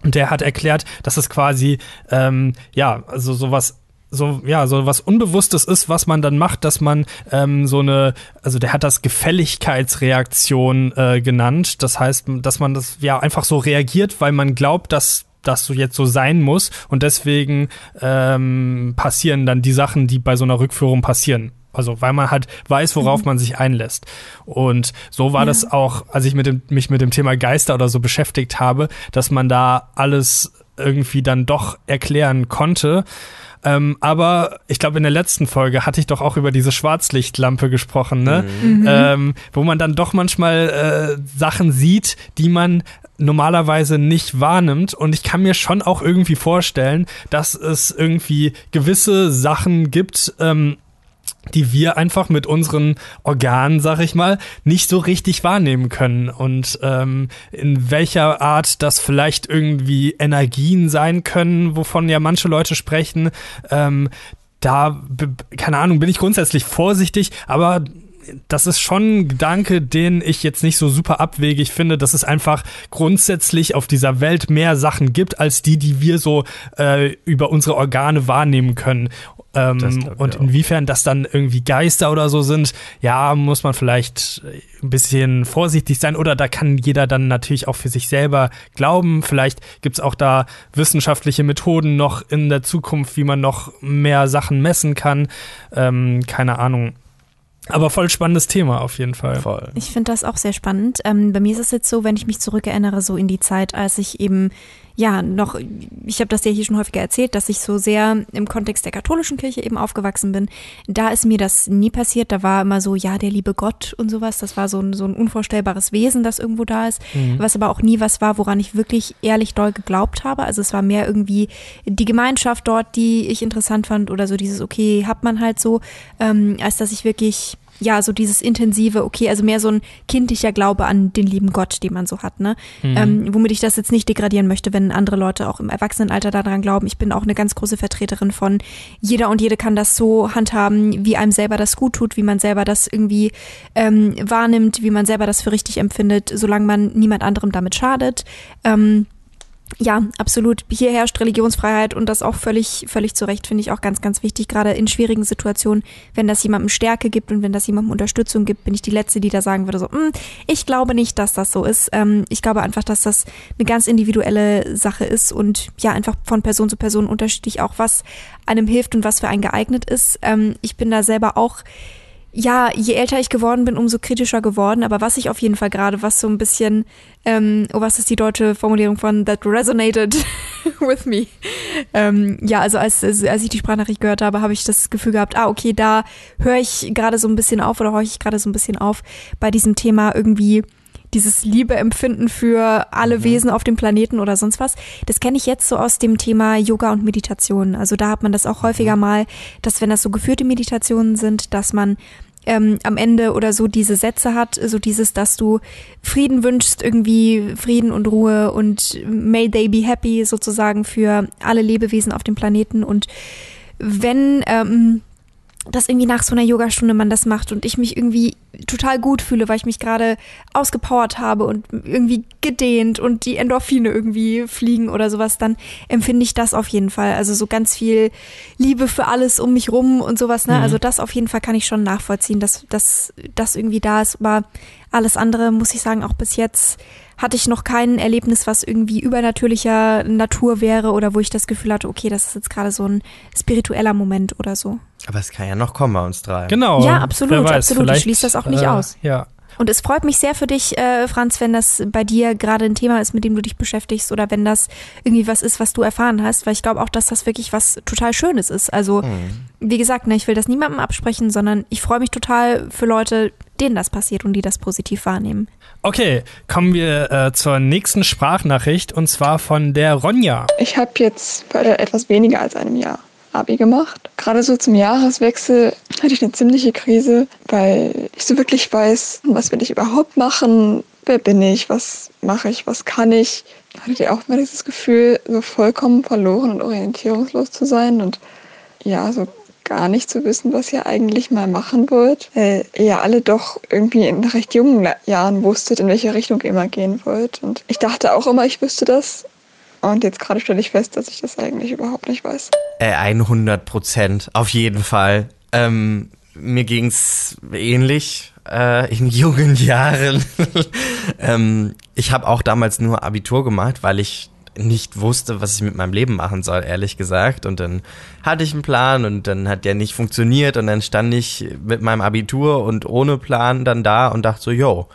und der hat erklärt, dass es quasi ähm, ja also sowas so ja so was Unbewusstes ist, was man dann macht, dass man ähm, so eine also der hat das Gefälligkeitsreaktion äh, genannt. Das heißt, dass man das ja einfach so reagiert, weil man glaubt, dass das so jetzt so sein muss und deswegen ähm, passieren dann die Sachen, die bei so einer Rückführung passieren. Also weil man halt weiß, worauf mhm. man sich einlässt. Und so war ja. das auch, als ich mit dem, mich mit dem Thema Geister oder so beschäftigt habe, dass man da alles irgendwie dann doch erklären konnte. Ähm, aber ich glaube, in der letzten Folge hatte ich doch auch über diese Schwarzlichtlampe gesprochen, ne? Mhm. mhm. Ähm, wo man dann doch manchmal äh, Sachen sieht, die man normalerweise nicht wahrnimmt. Und ich kann mir schon auch irgendwie vorstellen, dass es irgendwie gewisse Sachen gibt, ähm, die wir einfach mit unseren Organen, sag ich mal, nicht so richtig wahrnehmen können. Und ähm, in welcher Art das vielleicht irgendwie Energien sein können, wovon ja manche Leute sprechen, ähm, da, keine Ahnung, bin ich grundsätzlich vorsichtig, aber das ist schon ein Gedanke, den ich jetzt nicht so super abwegig finde, dass es einfach grundsätzlich auf dieser Welt mehr Sachen gibt, als die, die wir so äh, über unsere Organe wahrnehmen können. Ähm, und inwiefern das dann irgendwie Geister oder so sind, ja, muss man vielleicht ein bisschen vorsichtig sein oder da kann jeder dann natürlich auch für sich selber glauben. Vielleicht gibt's auch da wissenschaftliche Methoden noch in der Zukunft, wie man noch mehr Sachen messen kann. Ähm, keine Ahnung. Aber voll spannendes Thema auf jeden Fall. Voll. Ich finde das auch sehr spannend. Ähm, bei mir ist es jetzt so, wenn ich mich zurückerinnere, so in die Zeit, als ich eben ja noch, ich habe das ja hier schon häufiger erzählt, dass ich so sehr im Kontext der katholischen Kirche eben aufgewachsen bin. Da ist mir das nie passiert. Da war immer so, ja, der liebe Gott und sowas. Das war so ein, so ein unvorstellbares Wesen, das irgendwo da ist. Mhm. Was aber auch nie was war, woran ich wirklich ehrlich doll geglaubt habe. Also es war mehr irgendwie die Gemeinschaft dort, die ich interessant fand oder so dieses, okay, hat man halt so, ähm, als dass ich wirklich ja, so dieses intensive, okay, also mehr so ein kindlicher Glaube an den lieben Gott, den man so hat, ne? Mhm. Ähm, womit ich das jetzt nicht degradieren möchte, wenn andere Leute auch im Erwachsenenalter daran glauben. Ich bin auch eine ganz große Vertreterin von jeder und jede kann das so handhaben, wie einem selber das gut tut, wie man selber das irgendwie ähm, wahrnimmt, wie man selber das für richtig empfindet, solange man niemand anderem damit schadet. Ähm, ja, absolut. Hier herrscht Religionsfreiheit und das auch völlig, völlig zu Recht, finde ich auch ganz, ganz wichtig, gerade in schwierigen Situationen. Wenn das jemandem Stärke gibt und wenn das jemandem Unterstützung gibt, bin ich die Letzte, die da sagen würde, so, hm, ich glaube nicht, dass das so ist. Ähm, ich glaube einfach, dass das eine ganz individuelle Sache ist und ja, einfach von Person zu Person unterschiedlich auch, was einem hilft und was für einen geeignet ist. Ähm, ich bin da selber auch ja, je älter ich geworden bin, umso kritischer geworden. Aber was ich auf jeden Fall gerade, was so ein bisschen, ähm, oh, was ist die deutsche Formulierung von that resonated [laughs] with me? Ähm, ja, also als, als ich die Sprachnachricht gehört habe, habe ich das Gefühl gehabt, ah, okay, da höre ich gerade so ein bisschen auf oder horche ich gerade so ein bisschen auf bei diesem Thema irgendwie dieses Liebeempfinden für alle mhm. Wesen auf dem Planeten oder sonst was. Das kenne ich jetzt so aus dem Thema Yoga und Meditation. Also da hat man das auch häufiger mhm. mal, dass wenn das so geführte Meditationen sind, dass man ähm, am Ende oder so diese Sätze hat, so dieses, dass du Frieden wünschst, irgendwie Frieden und Ruhe und may they be happy sozusagen für alle Lebewesen auf dem Planeten. Und wenn ähm, dass irgendwie nach so einer Yogastunde man das macht und ich mich irgendwie total gut fühle, weil ich mich gerade ausgepowert habe und irgendwie gedehnt und die Endorphine irgendwie fliegen oder sowas, dann empfinde ich das auf jeden Fall. Also so ganz viel Liebe für alles um mich rum und sowas, ne? Mhm. Also das auf jeden Fall kann ich schon nachvollziehen, dass das irgendwie da ist. Aber alles andere muss ich sagen, auch bis jetzt hatte ich noch kein Erlebnis, was irgendwie übernatürlicher Natur wäre oder wo ich das Gefühl hatte, okay, das ist jetzt gerade so ein spiritueller Moment oder so. Aber es kann ja noch kommen bei uns drei. Genau. Ja, absolut, weiß, absolut. Ich schließe das auch nicht äh, aus. Ja. Und es freut mich sehr für dich, äh, Franz, wenn das bei dir gerade ein Thema ist, mit dem du dich beschäftigst oder wenn das irgendwie was ist, was du erfahren hast, weil ich glaube auch, dass das wirklich was total Schönes ist. Also, mhm. wie gesagt, ne, ich will das niemandem absprechen, sondern ich freue mich total für Leute, denen das passiert und die das positiv wahrnehmen. Okay, kommen wir äh, zur nächsten Sprachnachricht und zwar von der Ronja. Ich habe jetzt bei etwas weniger als einem Jahr Abi gemacht. Gerade so zum Jahreswechsel hatte ich eine ziemliche Krise, weil ich so wirklich weiß, was will ich überhaupt machen, wer bin ich, was mache ich, was kann ich. Hatte ich auch mal dieses Gefühl, so vollkommen verloren und orientierungslos zu sein und ja, so gar nicht zu wissen, was ihr eigentlich mal machen wollt, weil ihr alle doch irgendwie in recht jungen Jahren wusstet, in welche Richtung ihr mal gehen wollt. Und ich dachte auch immer, ich wüsste das, und jetzt gerade stelle ich fest, dass ich das eigentlich überhaupt nicht weiß. Äh, 100 Prozent, auf jeden Fall. Ähm, mir es ähnlich äh, in [laughs] jungen Jahren. [laughs] ähm, ich habe auch damals nur Abitur gemacht, weil ich nicht wusste, was ich mit meinem Leben machen soll, ehrlich gesagt. Und dann hatte ich einen Plan und dann hat der nicht funktioniert und dann stand ich mit meinem Abitur und ohne Plan dann da und dachte so, yo,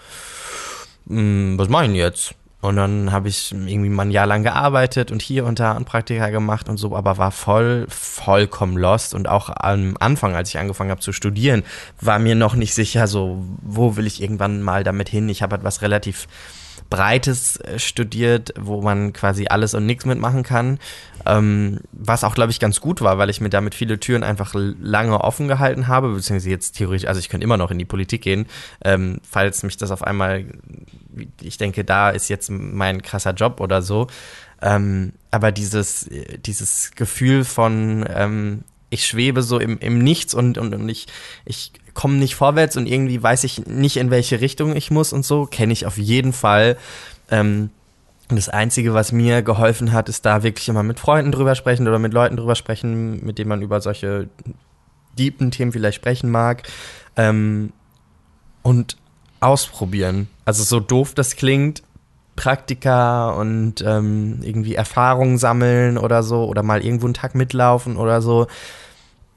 mh, hm, was mache ich denn jetzt? Und dann habe ich irgendwie mal ein Jahr lang gearbeitet und hier und da ein Praktika gemacht und so, aber war voll, vollkommen lost. Und auch am Anfang, als ich angefangen habe zu studieren, war mir noch nicht sicher, so, wo will ich irgendwann mal damit hin? Ich habe etwas relativ Breites äh, studiert, wo man quasi alles und nichts mitmachen kann. Ähm, was auch, glaube ich, ganz gut war, weil ich mir damit viele Türen einfach lange offen gehalten habe, beziehungsweise jetzt theoretisch, also ich könnte immer noch in die Politik gehen, ähm, falls mich das auf einmal, ich denke, da ist jetzt mein krasser Job oder so. Ähm, aber dieses, dieses Gefühl von, ähm, ich schwebe so im, im Nichts und, und, und ich, ich komme nicht vorwärts und irgendwie weiß ich nicht, in welche Richtung ich muss und so, kenne ich auf jeden Fall. Ähm, das Einzige, was mir geholfen hat, ist da wirklich immer mit Freunden drüber sprechen oder mit Leuten drüber sprechen, mit denen man über solche deepen Themen vielleicht sprechen mag. Ähm, und ausprobieren. Also so doof das klingt, Praktika und ähm, irgendwie Erfahrungen sammeln oder so oder mal irgendwo einen Tag mitlaufen oder so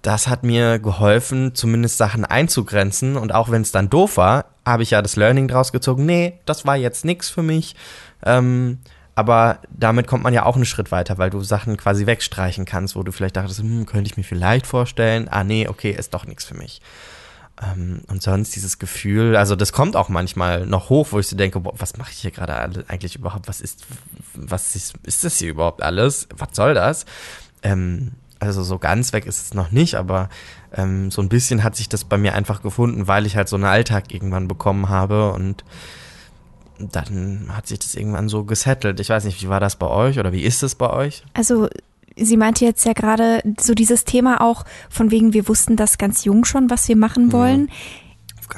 das hat mir geholfen, zumindest Sachen einzugrenzen. Und auch wenn es dann doof war, habe ich ja das Learning draus gezogen. Nee, das war jetzt nichts für mich. Ähm, aber damit kommt man ja auch einen Schritt weiter, weil du Sachen quasi wegstreichen kannst, wo du vielleicht dachtest, hm, könnte ich mir vielleicht vorstellen. Ah, nee, okay, ist doch nichts für mich. Ähm, und sonst dieses Gefühl, also das kommt auch manchmal noch hoch, wo ich so denke, boah, was mache ich hier gerade eigentlich überhaupt? Was ist, was ist, ist das hier überhaupt alles? Was soll das? Ähm, also so ganz weg ist es noch nicht, aber ähm, so ein bisschen hat sich das bei mir einfach gefunden, weil ich halt so einen Alltag irgendwann bekommen habe und dann hat sich das irgendwann so gesettelt. Ich weiß nicht, wie war das bei euch oder wie ist es bei euch? Also sie meinte jetzt ja gerade so dieses Thema auch von wegen, wir wussten das ganz jung schon, was wir machen mhm. wollen. Mhm.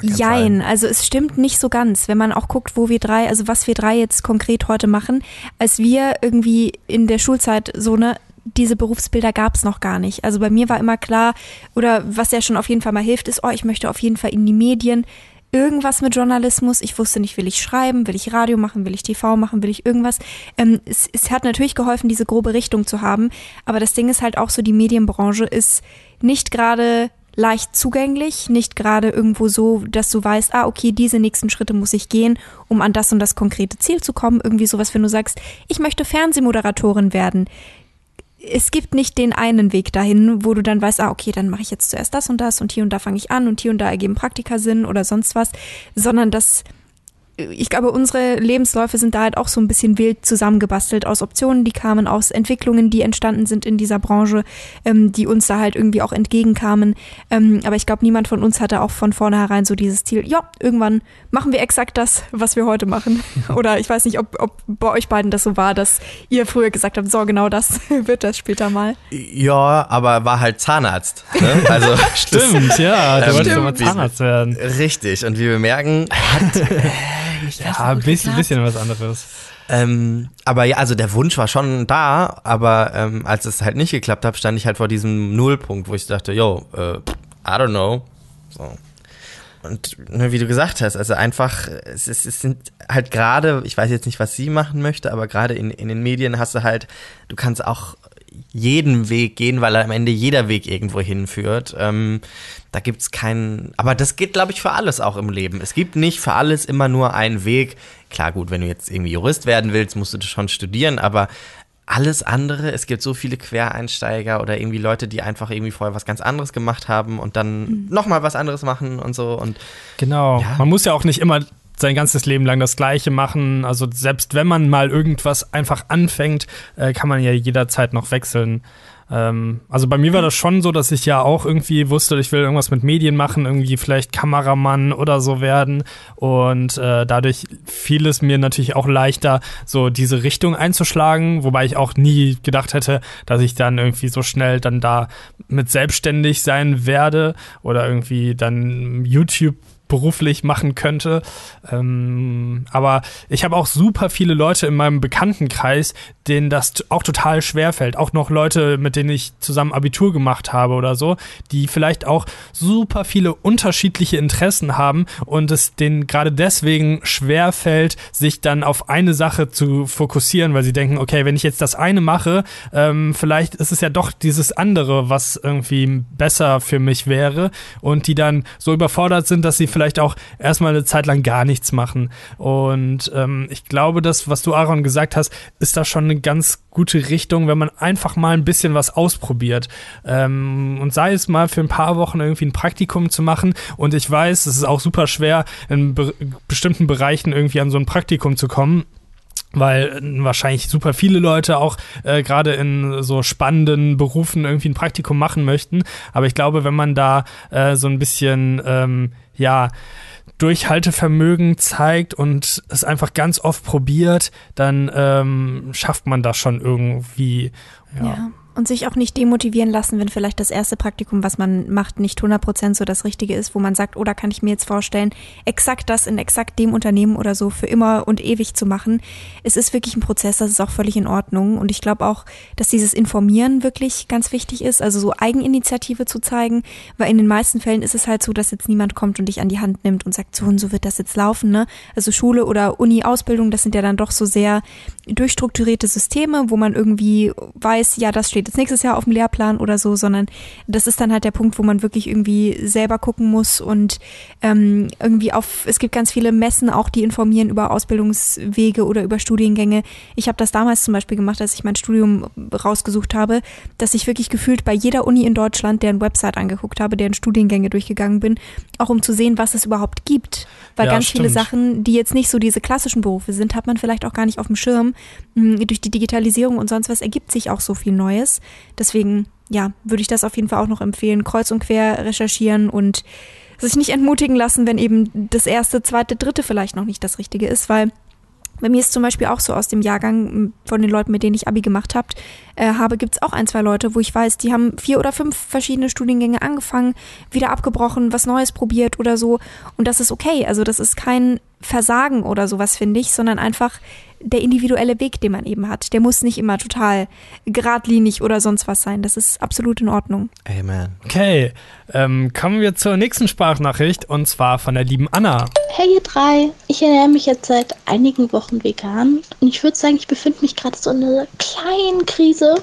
Jein, Fall. also es stimmt nicht so ganz, wenn man auch guckt, wo wir drei, also was wir drei jetzt konkret heute machen. Als wir irgendwie in der Schulzeit so eine diese Berufsbilder gab es noch gar nicht. Also bei mir war immer klar, oder was ja schon auf jeden Fall mal hilft, ist, oh, ich möchte auf jeden Fall in die Medien irgendwas mit Journalismus. Ich wusste nicht, will ich schreiben, will ich Radio machen, will ich TV machen, will ich irgendwas. Ähm, es, es hat natürlich geholfen, diese grobe Richtung zu haben. Aber das Ding ist halt auch so, die Medienbranche ist nicht gerade leicht zugänglich, nicht gerade irgendwo so, dass du weißt, ah, okay, diese nächsten Schritte muss ich gehen, um an das und das konkrete Ziel zu kommen. Irgendwie sowas, wenn du sagst, ich möchte Fernsehmoderatorin werden es gibt nicht den einen Weg dahin, wo du dann weißt, ah, okay, dann mache ich jetzt zuerst das und das und hier und da fange ich an und hier und da ergeben Praktika Sinn oder sonst was, sondern das ich glaube, unsere Lebensläufe sind da halt auch so ein bisschen wild zusammengebastelt aus Optionen, die kamen, aus Entwicklungen, die entstanden sind in dieser Branche, ähm, die uns da halt irgendwie auch entgegenkamen. Ähm, aber ich glaube, niemand von uns hatte auch von vornherein so dieses Ziel, ja, irgendwann machen wir exakt das, was wir heute machen. [laughs] Oder ich weiß nicht, ob, ob bei euch beiden das so war, dass ihr früher gesagt habt, so genau das [laughs] wird das später mal. Ja, aber war halt Zahnarzt. Ne? [laughs] Also stimmt, ja, ähm, wolltest immer Zahnarzt werden. Richtig, und wie wir merken, hat nicht. Ja, ein bisschen, bisschen was anderes. Ähm, aber ja, also der Wunsch war schon da, aber ähm, als es halt nicht geklappt hat, stand ich halt vor diesem Nullpunkt, wo ich dachte, yo, äh, I don't know. So. Und ne, wie du gesagt hast, also einfach, es, es, es sind halt gerade, ich weiß jetzt nicht, was sie machen möchte, aber gerade in, in den Medien hast du halt, du kannst auch jeden Weg gehen, weil am Ende jeder Weg irgendwo hinführt. Ähm, da gibt es keinen. Aber das geht, glaube ich, für alles auch im Leben. Es gibt nicht für alles immer nur einen Weg. Klar, gut, wenn du jetzt irgendwie Jurist werden willst, musst du das schon studieren, aber alles andere, es gibt so viele Quereinsteiger oder irgendwie Leute, die einfach irgendwie vorher was ganz anderes gemacht haben und dann mhm. nochmal was anderes machen und so. Und genau, ja. man muss ja auch nicht immer sein ganzes Leben lang das Gleiche machen. Also selbst wenn man mal irgendwas einfach anfängt, äh, kann man ja jederzeit noch wechseln. Ähm, also bei mir war das schon so, dass ich ja auch irgendwie wusste, ich will irgendwas mit Medien machen, irgendwie vielleicht Kameramann oder so werden. Und äh, dadurch fiel es mir natürlich auch leichter, so diese Richtung einzuschlagen, wobei ich auch nie gedacht hätte, dass ich dann irgendwie so schnell dann da mit selbstständig sein werde oder irgendwie dann YouTube beruflich machen könnte. Ähm, aber ich habe auch super viele Leute in meinem Bekanntenkreis, denen das auch total schwer fällt. Auch noch Leute, mit denen ich zusammen Abitur gemacht habe oder so, die vielleicht auch super viele unterschiedliche Interessen haben und es denen gerade deswegen schwer fällt, sich dann auf eine Sache zu fokussieren, weil sie denken, okay, wenn ich jetzt das eine mache, ähm, vielleicht ist es ja doch dieses andere, was irgendwie besser für mich wäre und die dann so überfordert sind, dass sie vielleicht auch erstmal eine Zeit lang gar nichts machen. Und ähm, ich glaube, das, was du Aaron gesagt hast, ist da schon eine ganz gute Richtung, wenn man einfach mal ein bisschen was ausprobiert. Ähm, und sei es mal für ein paar Wochen irgendwie ein Praktikum zu machen. Und ich weiß, es ist auch super schwer, in be bestimmten Bereichen irgendwie an so ein Praktikum zu kommen weil wahrscheinlich super viele Leute auch äh, gerade in so spannenden Berufen irgendwie ein Praktikum machen möchten. Aber ich glaube, wenn man da äh, so ein bisschen, ähm, ja, Durchhaltevermögen zeigt und es einfach ganz oft probiert, dann ähm, schafft man das schon irgendwie. ja. ja. Und sich auch nicht demotivieren lassen, wenn vielleicht das erste Praktikum, was man macht, nicht 100% so das Richtige ist, wo man sagt, oder oh, kann ich mir jetzt vorstellen, exakt das in exakt dem Unternehmen oder so für immer und ewig zu machen. Es ist wirklich ein Prozess, das ist auch völlig in Ordnung. Und ich glaube auch, dass dieses Informieren wirklich ganz wichtig ist, also so Eigeninitiative zu zeigen, weil in den meisten Fällen ist es halt so, dass jetzt niemand kommt und dich an die Hand nimmt und sagt, so und so wird das jetzt laufen. Ne? Also Schule oder Uni, Ausbildung, das sind ja dann doch so sehr durchstrukturierte Systeme, wo man irgendwie weiß, ja, das steht steht jetzt nächstes Jahr auf dem Lehrplan oder so, sondern das ist dann halt der Punkt, wo man wirklich irgendwie selber gucken muss und ähm, irgendwie auf, es gibt ganz viele Messen auch, die informieren über Ausbildungswege oder über Studiengänge. Ich habe das damals zum Beispiel gemacht, als ich mein Studium rausgesucht habe, dass ich wirklich gefühlt bei jeder Uni in Deutschland deren Website angeguckt habe, deren Studiengänge durchgegangen bin, auch um zu sehen, was es überhaupt gibt. Weil Ja, ganz viele stimmt. Sachen, die jetzt nicht so diese klassischen Berufe sind, hat man vielleicht auch gar nicht auf dem Schirm. Durch die Digitalisierung und sonst was ergibt sich auch so viel Neues. Deswegen, ja, würde ich das auf jeden Fall auch noch empfehlen. Kreuz und quer recherchieren und sich nicht entmutigen lassen, wenn eben das erste, zweite, dritte vielleicht noch nicht das Richtige ist, weil bei mir ist zum Beispiel auch so aus dem Jahrgang von den Leuten, mit denen ich Abi gemacht hab, äh, habe, gibt's auch ein, zwei Leute, wo ich weiß, die haben vier oder fünf verschiedene Studiengänge angefangen, wieder abgebrochen, was Neues probiert oder so. Und das ist okay. Also das ist kein Versagen oder sowas, finde ich, sondern einfach der individuelle Weg, den man eben hat. Der muss nicht immer total geradlinig oder sonst was sein. Das ist absolut in Ordnung. Amen. Okay, ähm, kommen wir zur nächsten Sprachnachricht und zwar von der lieben Anna. Hey ihr drei, ich ernähre mich jetzt seit einigen Wochen vegan und ich würde sagen, ich befinde mich gerade so in einer kleinen Krise,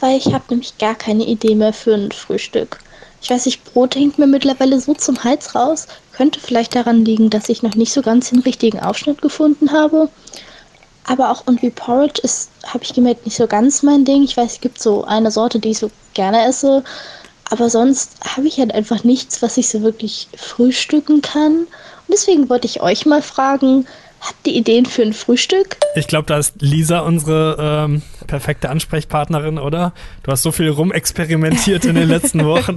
weil ich habe nämlich gar keine Idee mehr für ein Frühstück. Ich weiß nicht, Brot hängt mir mittlerweile so zum Hals raus. Könnte vielleicht daran liegen, dass ich noch nicht so ganz den richtigen Aufschnitt gefunden habe. Aber auch irgendwie Porridge ist, habe ich gemerkt, nicht so ganz mein Ding. Ich weiß, es gibt so eine Sorte, die ich so gerne esse. Aber sonst habe ich halt einfach nichts, was ich so wirklich frühstücken kann. Und deswegen wollte ich euch mal fragen, habt ihr Ideen für ein Frühstück? Ich glaube, da ist Lisa unsere ähm, perfekte Ansprechpartnerin, oder? Du hast so viel rumexperimentiert in den letzten [laughs] Wochen.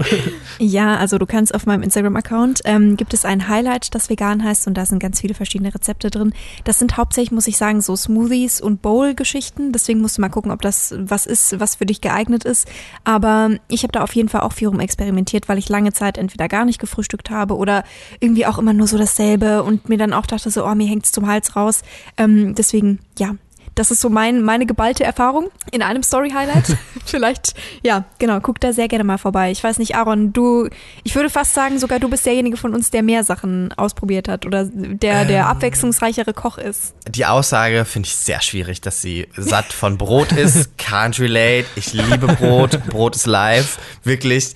Ja, also du kannst auf meinem Instagram-Account ähm, gibt es ein Highlight, das vegan heißt und da sind ganz viele verschiedene Rezepte drin. Das sind hauptsächlich, muss ich sagen, so Smoothies und Bowl-Geschichten. Deswegen musst du mal gucken, ob das was ist, was für dich geeignet ist. Aber ich habe da auf jeden Fall auch viel rumexperimentiert, weil ich lange Zeit entweder gar nicht gefrühstückt habe oder irgendwie auch immer nur so dasselbe und mir dann auch dachte so, oh, mir hängt's zum Hals raus. Ähm, deswegen, ja, das ist so mein, meine geballte Erfahrung in einem Story-Highlight. [laughs] Vielleicht, ja, genau, guck da sehr gerne mal vorbei. Ich weiß nicht, Aaron, du, ich würde fast sagen, sogar du bist derjenige von uns, der mehr Sachen ausprobiert hat oder der, der abwechslungsreichere Koch ist. Die Aussage finde ich sehr schwierig, dass sie satt von Brot ist. Can't relate. Ich liebe Brot. Brot ist live. Wirklich.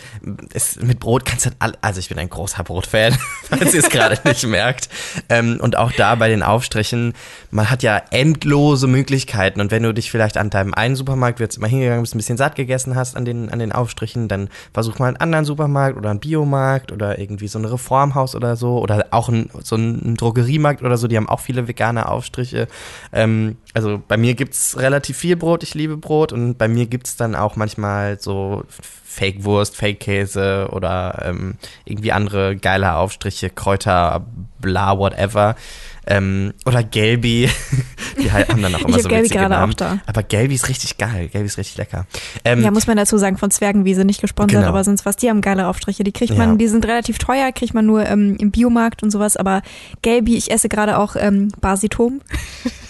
Es, mit Brot kannst du halt all, also ich bin ein großer Brotfan, [laughs] falls ihr es gerade nicht merkt. Ähm, und auch da bei den Aufstrichen, man hat ja endlose Möglichkeiten. Und wenn du dich vielleicht an deinem einen Supermarkt jetzt mal hingegangen bist, ein bisschen satt gegessen hast an den, an den Aufstrichen, dann versuch mal einen anderen Supermarkt oder einen Biomarkt oder irgendwie so ein Reformhaus oder so oder auch ein, so ein Drogeriemarkt oder so, die haben auch viele vegane Aufstriche. Ähm, also bei mir gibt's relativ viel Brot, ich liebe Brot und bei mir gibt's dann auch manchmal so Fake-Wurst, Fake-Käse oder ähm, irgendwie andere geile Aufstriche, Kräuter, bla, whatever. Ähm, oder Gelbi, [laughs] die haben dann auch immer Ich so Gelbi gerade auch Namen. da. Aber Gelbi ist richtig geil, Gelbi ist richtig lecker. Ähm, Ja, muss man dazu sagen, von Zwergenwiese nicht gesponsert, Genau. aber sonst was, die haben geile Aufstriche. Die kriegt man, Ja. die sind relativ teuer, kriegt man nur ähm, im Biomarkt und sowas, aber Gelbi, ich esse gerade auch ähm, Basitum. [laughs]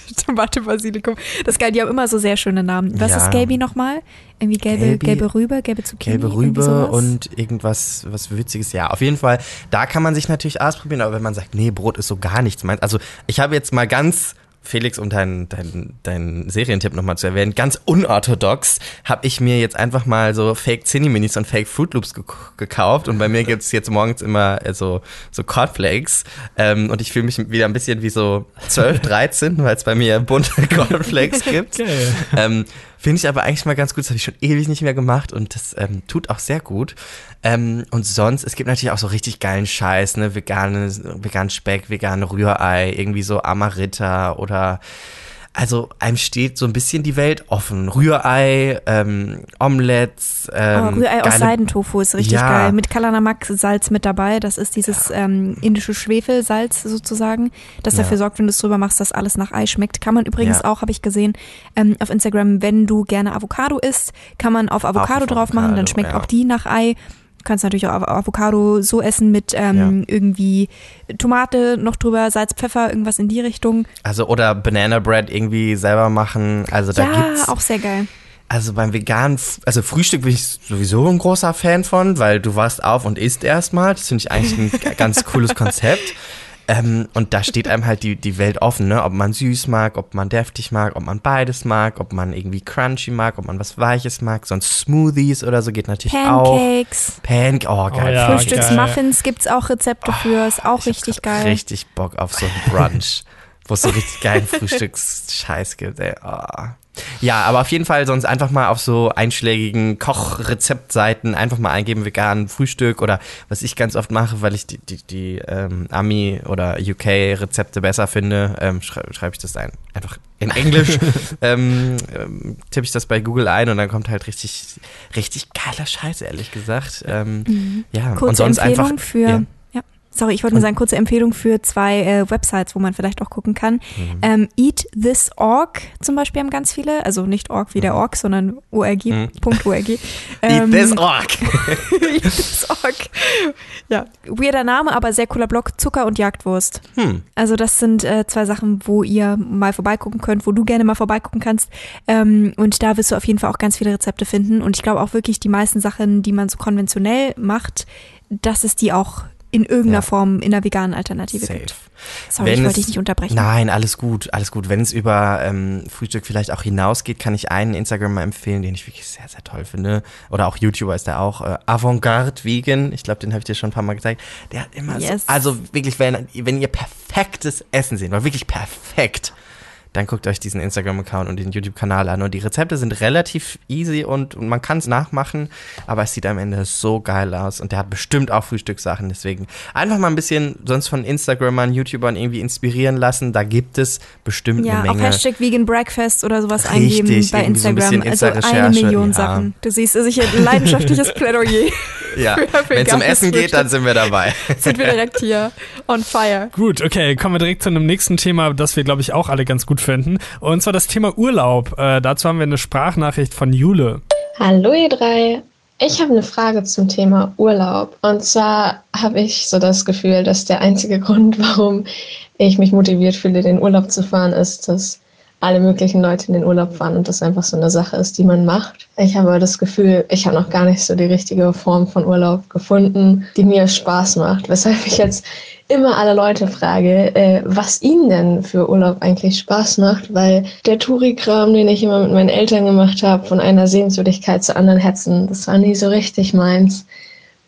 [laughs] Tomate Basilikum. Das ist geil, die haben immer so sehr schöne Namen. Was Ja. ist Gelbi nochmal? Irgendwie gelbe, Gelbi- gelbe Rübe, gelbe Zucchini. Gelbe Rübe und irgendwas was Witziges. Ja, auf jeden Fall, da kann man sich natürlich ausprobieren, aber wenn man sagt, nee, Brot ist so gar nichts meins. Also ich habe jetzt mal ganz, Felix, um deinen dein, dein Serientipp nochmal zu erwähnen, ganz unorthodox habe ich mir jetzt einfach mal so Fake Zinni-Minis und Fake Fruit Loops gek gekauft und bei mir gibt's jetzt morgens immer so, so Cornflakes ähm, und ich fühle mich wieder ein bisschen wie so 12, 13, weil es bei mir bunte [laughs] Cornflakes gibt. Geil. Ähm, Finde ich aber eigentlich mal ganz gut, das habe ich schon ewig nicht mehr gemacht und das ähm, tut auch sehr gut. Ähm, und sonst, es gibt natürlich auch so richtig geilen Scheiß, ne, vegane, vegan Speck, vegane Rührei, irgendwie so Amarita oder also einem steht so ein bisschen die Welt offen. Rührei, ähm, Omelettes, ähm, Oh, Rührei aus Seidentofu ist richtig Ja. geil. Mit Kalanamak-Salz mit dabei. Das ist dieses ähm, indische Schwefelsalz sozusagen, das Ja. dafür sorgt, wenn du es drüber machst, dass alles nach Ei schmeckt. Kann man übrigens Ja. auch, habe ich gesehen, ähm, auf Instagram, wenn du gerne Avocado isst, kann man auf Avocado auf drauf machen, dann Avocado, schmeckt ja. auch die nach Ei. Du kannst natürlich auch Av- Avocado so essen mit ähm, irgendwie Tomate noch drüber, Salz, Pfeffer, irgendwas in die Richtung. Also oder Banana Bread irgendwie selber machen. Also da ja, gibt's auch sehr geil. Also beim veganen, also Frühstück bin ich sowieso ein großer Fan von, weil du warst auf und isst erstmal. Das finde ich eigentlich ein [laughs] ganz cooles Konzept. Ähm, und da steht einem halt die, die Welt offen, ne? Ob man süß mag, ob man deftig mag, ob man beides mag, ob man irgendwie crunchy mag, ob man was Weiches mag. Sonst Smoothies oder so geht natürlich auch. Pancakes, Pancakes. Oh, geil. Oh ja, Frühstücksmuffins gibt's auch Rezepte für, ist auch Ich hab richtig geil. Richtig Bock auf so einen Brunch, wo es so richtig geilen Frühstücksscheiß gibt, ey. Oh. Ja, aber auf jeden Fall sonst einfach mal auf so einschlägigen Kochrezeptseiten einfach mal eingeben, vegan Frühstück oder was ich ganz oft mache, weil ich die, die, die ähm, Ami- oder UK-Rezepte besser finde, ähm, schreibe schreib ich das ein. Einfach in Englisch [laughs] ähm, ähm, tippe ich das bei Google ein und dann kommt halt richtig, richtig geiler Scheiß, ehrlich gesagt. Ähm, Ja, und Mhm. Kurze sonst Empfehlung einfach. für, ja. Sorry, ich wollte nur sagen, kurze Empfehlung für zwei äh, Websites, wo man vielleicht auch gucken kann. Mhm. Ähm, Eat This Org zum Beispiel haben ganz viele, also nicht Org wie der Org, sondern org, Mhm. .org. [laughs] Ähm, this org. [laughs] Eat This Org. Ja, weirder Name, aber sehr cooler Blog, Zucker und Jagdwurst. Hm. Also das sind äh, zwei Sachen, wo ihr mal vorbeigucken könnt, wo du gerne mal vorbeigucken kannst. Ähm, und da wirst du auf jeden Fall auch ganz viele Rezepte finden. Und ich glaube auch wirklich, die meisten Sachen, die man so konventionell macht, dass es die auch in irgendeiner Ja. Form in einer veganen Alternative Safe. gibt. Sorry, ich Wenn wollte es- dich nicht unterbrechen. Nein, alles gut, alles gut. Wenn es über ähm, Frühstück vielleicht auch hinausgeht, kann ich einen Instagram mal empfehlen, den ich wirklich sehr, sehr toll finde. Oder auch YouTuber ist der auch. Äh, Avantgarde Vegan. Ich glaube, den habe ich dir schon ein paar Mal gezeigt. Der hat immer Yes. so, also wirklich, wenn, wenn ihr perfektes Essen sehen wollt, wirklich perfekt, dann guckt euch diesen Instagram-Account und den YouTube-Kanal an. Und die Rezepte sind relativ easy und, und man kann es nachmachen, aber es sieht am Ende so geil aus. Und der hat bestimmt auch Frühstückssachen. Deswegen einfach mal ein bisschen sonst von Instagramern, YouTubern irgendwie inspirieren lassen. Da gibt es bestimmt Ja, eine auch Menge. Hashtag Vegan Breakfast oder sowas Richtig, eingeben bei irgendwie so ein Instagram. bisschen also eine Million ja. Sachen. Du siehst, also ich ein leidenschaftliches [laughs] Plädoyer. ja, für wenn es um Essen geht, dann sind wir dabei. [laughs] Sind wir direkt hier on fire. Gut, okay, kommen wir direkt zu einem nächsten Thema, das wir, glaube ich, auch alle ganz gut finden. Und zwar das Thema Urlaub. Äh, dazu haben wir eine Sprachnachricht von Jule. Hallo ihr drei. Ich habe eine Frage zum Thema Urlaub. Und zwar habe ich so das Gefühl, dass der einzige [laughs] Grund, warum ich mich motiviert fühle, den Urlaub zu fahren, ist, dass alle möglichen Leute in den Urlaub fahren und das einfach so eine Sache ist, die man macht. Ich habe das Gefühl, ich habe noch gar nicht so die richtige Form von Urlaub gefunden, die mir Spaß macht, weshalb ich jetzt immer alle Leute frage, äh, was ihnen denn für Urlaub eigentlich Spaß macht, weil der Touri-Kram, den ich immer mit meinen Eltern gemacht habe, von einer Sehenswürdigkeit zur anderen hetzen, das war nie so richtig meins.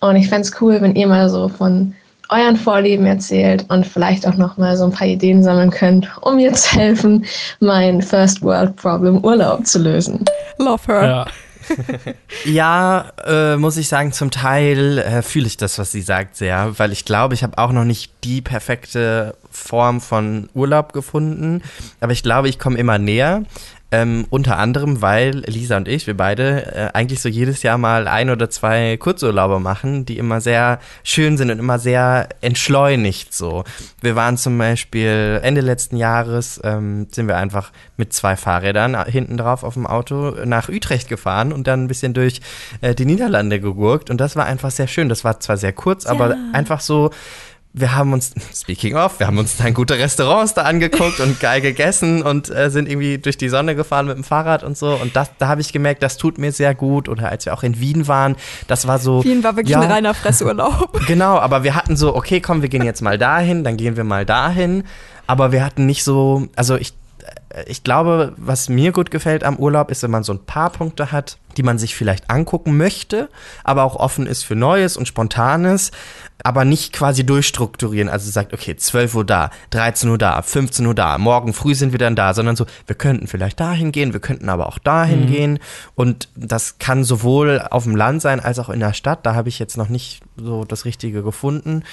Und ich fände es cool, wenn ihr mal so von euren Vorlieben erzählt und vielleicht auch noch mal so ein paar Ideen sammeln könnt, um mir zu helfen, mein First World Problem Urlaub zu lösen. Love her. Ja. [laughs] Ja, äh, muss ich sagen, zum Teil äh, fühle ich das, was sie sagt, sehr, weil ich glaube, ich habe auch noch nicht die perfekte Form von Urlaub gefunden, aber ich glaube, ich komme immer näher. Ähm, unter anderem, weil Lisa und ich, wir beide, äh, eigentlich so jedes Jahr mal ein oder zwei Kurzurlaube machen, die immer sehr schön sind und immer sehr entschleunigt so. Wir waren zum Beispiel Ende letzten Jahres, ähm, sind wir einfach mit zwei Fahrrädern hinten drauf auf dem Auto nach Utrecht gefahren und dann ein bisschen durch äh, die Niederlande gegurkt und das war einfach sehr schön. Das war zwar sehr kurz, aber Ja. einfach so wir haben uns, speaking of, wir haben uns dann gute Restaurants da angeguckt und geil gegessen und äh, sind irgendwie durch die Sonne gefahren mit dem Fahrrad und so. Und das, da habe ich gemerkt, das tut mir sehr gut. Oder als wir auch in Wien waren, das war so. Wien war wirklich ja, ein reiner Fressurlaub. [laughs] Genau, aber wir hatten so, okay, komm, wir gehen jetzt mal dahin, dann gehen wir mal dahin. Aber wir hatten nicht so, also ich, ich glaube, was mir gut gefällt am Urlaub, ist, wenn man so ein paar Punkte hat, die man sich vielleicht angucken möchte, aber auch offen ist für Neues und Spontanes, aber nicht quasi durchstrukturieren. Also sagt, okay, 12 Uhr da, 13 Uhr da, 15 Uhr da, morgen früh sind wir dann da, sondern so, wir könnten vielleicht dahin gehen, wir könnten aber auch dahin gehen. Und das kann sowohl auf dem Land sein als auch in der Stadt. Da habe ich jetzt noch nicht so das Richtige gefunden.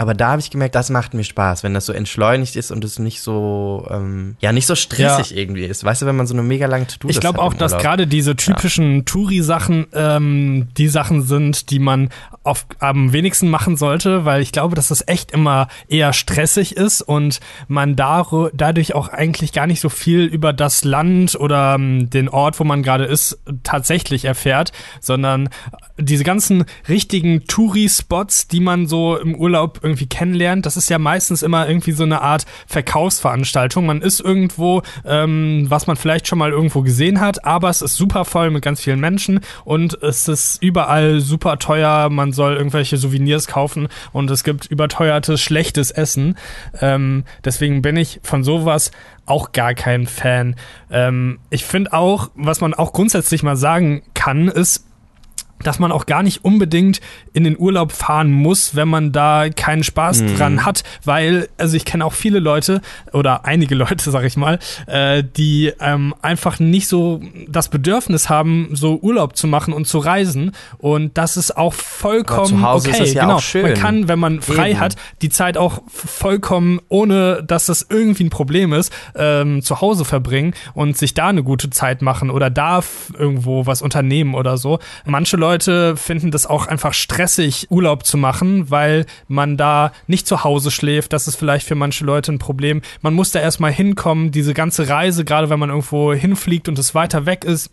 Aber da habe ich gemerkt, das macht mir Spaß, wenn das so entschleunigt ist und es nicht so, ähm, ja, nicht so stressig irgendwie ist. Weißt du, wenn man so eine mega lange To-Do Ich glaube auch, dass gerade diese typischen Touri-Sachen ähm, die Sachen sind, die man auf, am wenigsten machen sollte, weil ich glaube, dass das echt immer eher stressig ist und man daru- dadurch auch eigentlich gar nicht so viel über das Land oder ähm, den Ort, wo man gerade ist, tatsächlich erfährt, sondern diese ganzen richtigen Touri-Spots, die man so im Urlaub irgendwie kennenlernt, das ist ja meistens immer irgendwie so eine Art Verkaufsveranstaltung. Man ist irgendwo, ähm, was man vielleicht schon mal irgendwo gesehen hat, aber es ist super voll mit ganz vielen Menschen und es ist überall super teuer. Man soll irgendwelche Souvenirs kaufen und es gibt überteuertes, schlechtes Essen. Ähm, deswegen bin ich von sowas auch gar kein Fan. Ähm, ich finde auch, was man auch grundsätzlich mal sagen kann, ist, dass man auch gar nicht unbedingt in den Urlaub fahren muss, wenn man da keinen Spaß mhm. dran hat, weil, also ich kenne auch viele Leute oder einige [laughs] Leute, sag ich mal, äh, die ähm, einfach nicht so das Bedürfnis haben, so Urlaub zu machen und zu reisen und das ist auch vollkommen zu Hause okay. Ist es ja genau. Auch schön. Man kann, wenn man frei Eben. hat, die Zeit auch vollkommen, ohne dass das irgendwie ein Problem ist, ähm, zu Hause verbringen und sich da eine gute Zeit machen oder darf irgendwo was unternehmen oder so. Manche Leute Leute finden das auch einfach stressig, Urlaub zu machen, weil man da nicht zu Hause schläft. Das ist vielleicht für manche Leute ein Problem. Man muss da erstmal hinkommen, diese ganze Reise, gerade wenn man irgendwo hinfliegt und es weiter weg ist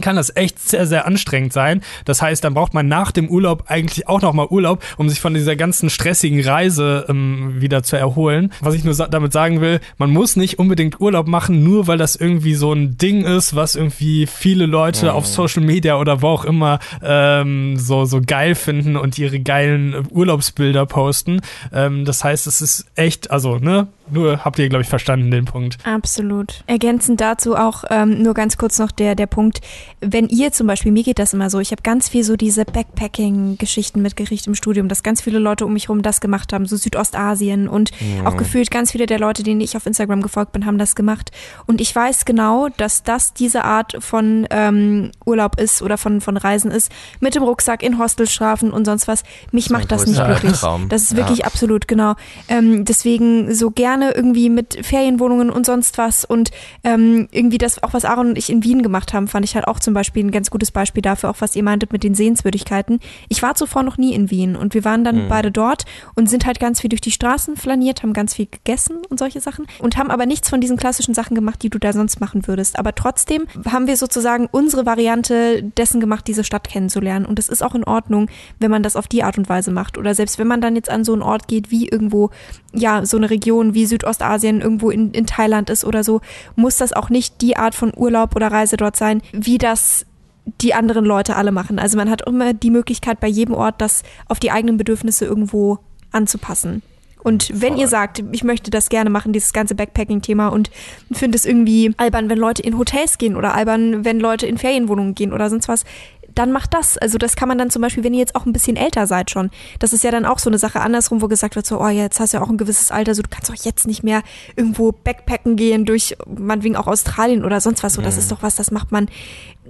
kann das echt sehr, sehr anstrengend sein. Das heißt, dann braucht man nach dem Urlaub eigentlich auch nochmal Urlaub, um sich von dieser ganzen stressigen Reise ähm, wieder zu erholen. Was ich nur sa damit sagen will, man muss nicht unbedingt Urlaub machen, nur weil das irgendwie so ein Ding ist, was irgendwie viele Leute mhm. auf Social Media oder wo auch immer ähm, so, so geil finden und ihre geilen Urlaubsbilder posten. Ähm, das heißt, es ist echt, also, ne, nur habt ihr, glaube ich, verstanden den Punkt. Absolut. Ergänzend dazu auch ähm, nur ganz kurz noch der, der Punkt, wenn ihr zum Beispiel, mir geht das immer so, ich habe ganz viel so diese Backpacking-Geschichten mitgerichtet im Studium, dass ganz viele Leute um mich herum das gemacht haben, so Südostasien und mhm. auch gefühlt ganz viele der Leute, denen ich auf Instagram gefolgt bin, haben das gemacht. Und ich weiß genau, dass das diese Art von ähm, Urlaub ist oder von, von Reisen ist, mit dem Rucksack in Hostelstrafen und sonst was. Mich macht das nicht glücklich. Traum. Das ist wirklich ja. absolut, genau. Ähm, deswegen so gerne irgendwie mit Ferienwohnungen und sonst was und ähm, irgendwie das auch, was Aaron und ich in Wien gemacht haben, fand ich halt auch zum Beispiel ein ganz gutes Beispiel dafür, auch was ihr meintet mit den Sehenswürdigkeiten. Ich war zuvor noch nie in Wien und wir waren dann mhm. beide dort und sind halt ganz viel durch die Straßen flaniert, haben ganz viel gegessen und solche Sachen und haben aber nichts von diesen klassischen Sachen gemacht, die du da sonst machen würdest. Aber trotzdem haben wir sozusagen unsere Variante dessen gemacht, diese Stadt kennenzulernen. Und es ist auch in Ordnung, wenn man das auf die Art und Weise macht. Oder selbst wenn man dann jetzt an so einen Ort geht, wie irgendwo, ja, so eine Region wie Südostasien irgendwo in, in Thailand ist oder so, muss das auch nicht die Art von Urlaub oder Reise dort sein, wie das die anderen Leute alle machen. Also man hat immer die Möglichkeit, bei jedem Ort das auf die eigenen Bedürfnisse irgendwo anzupassen. Und wenn Voll. ihr sagt, ich möchte das gerne machen, dieses ganze Backpacking-Thema und finde es irgendwie albern, wenn Leute in Hotels gehen oder albern, wenn Leute in Ferienwohnungen gehen oder sonst was, dann macht das. Also das kann man dann zum Beispiel, wenn ihr jetzt auch ein bisschen älter seid schon, das ist ja dann auch so eine Sache andersrum, wo gesagt wird, so, oh, jetzt hast du ja auch ein gewisses Alter, so du kannst doch jetzt nicht mehr irgendwo Backpacken gehen durch, meinetwegen auch Australien oder sonst was. So, das ist doch was, das macht man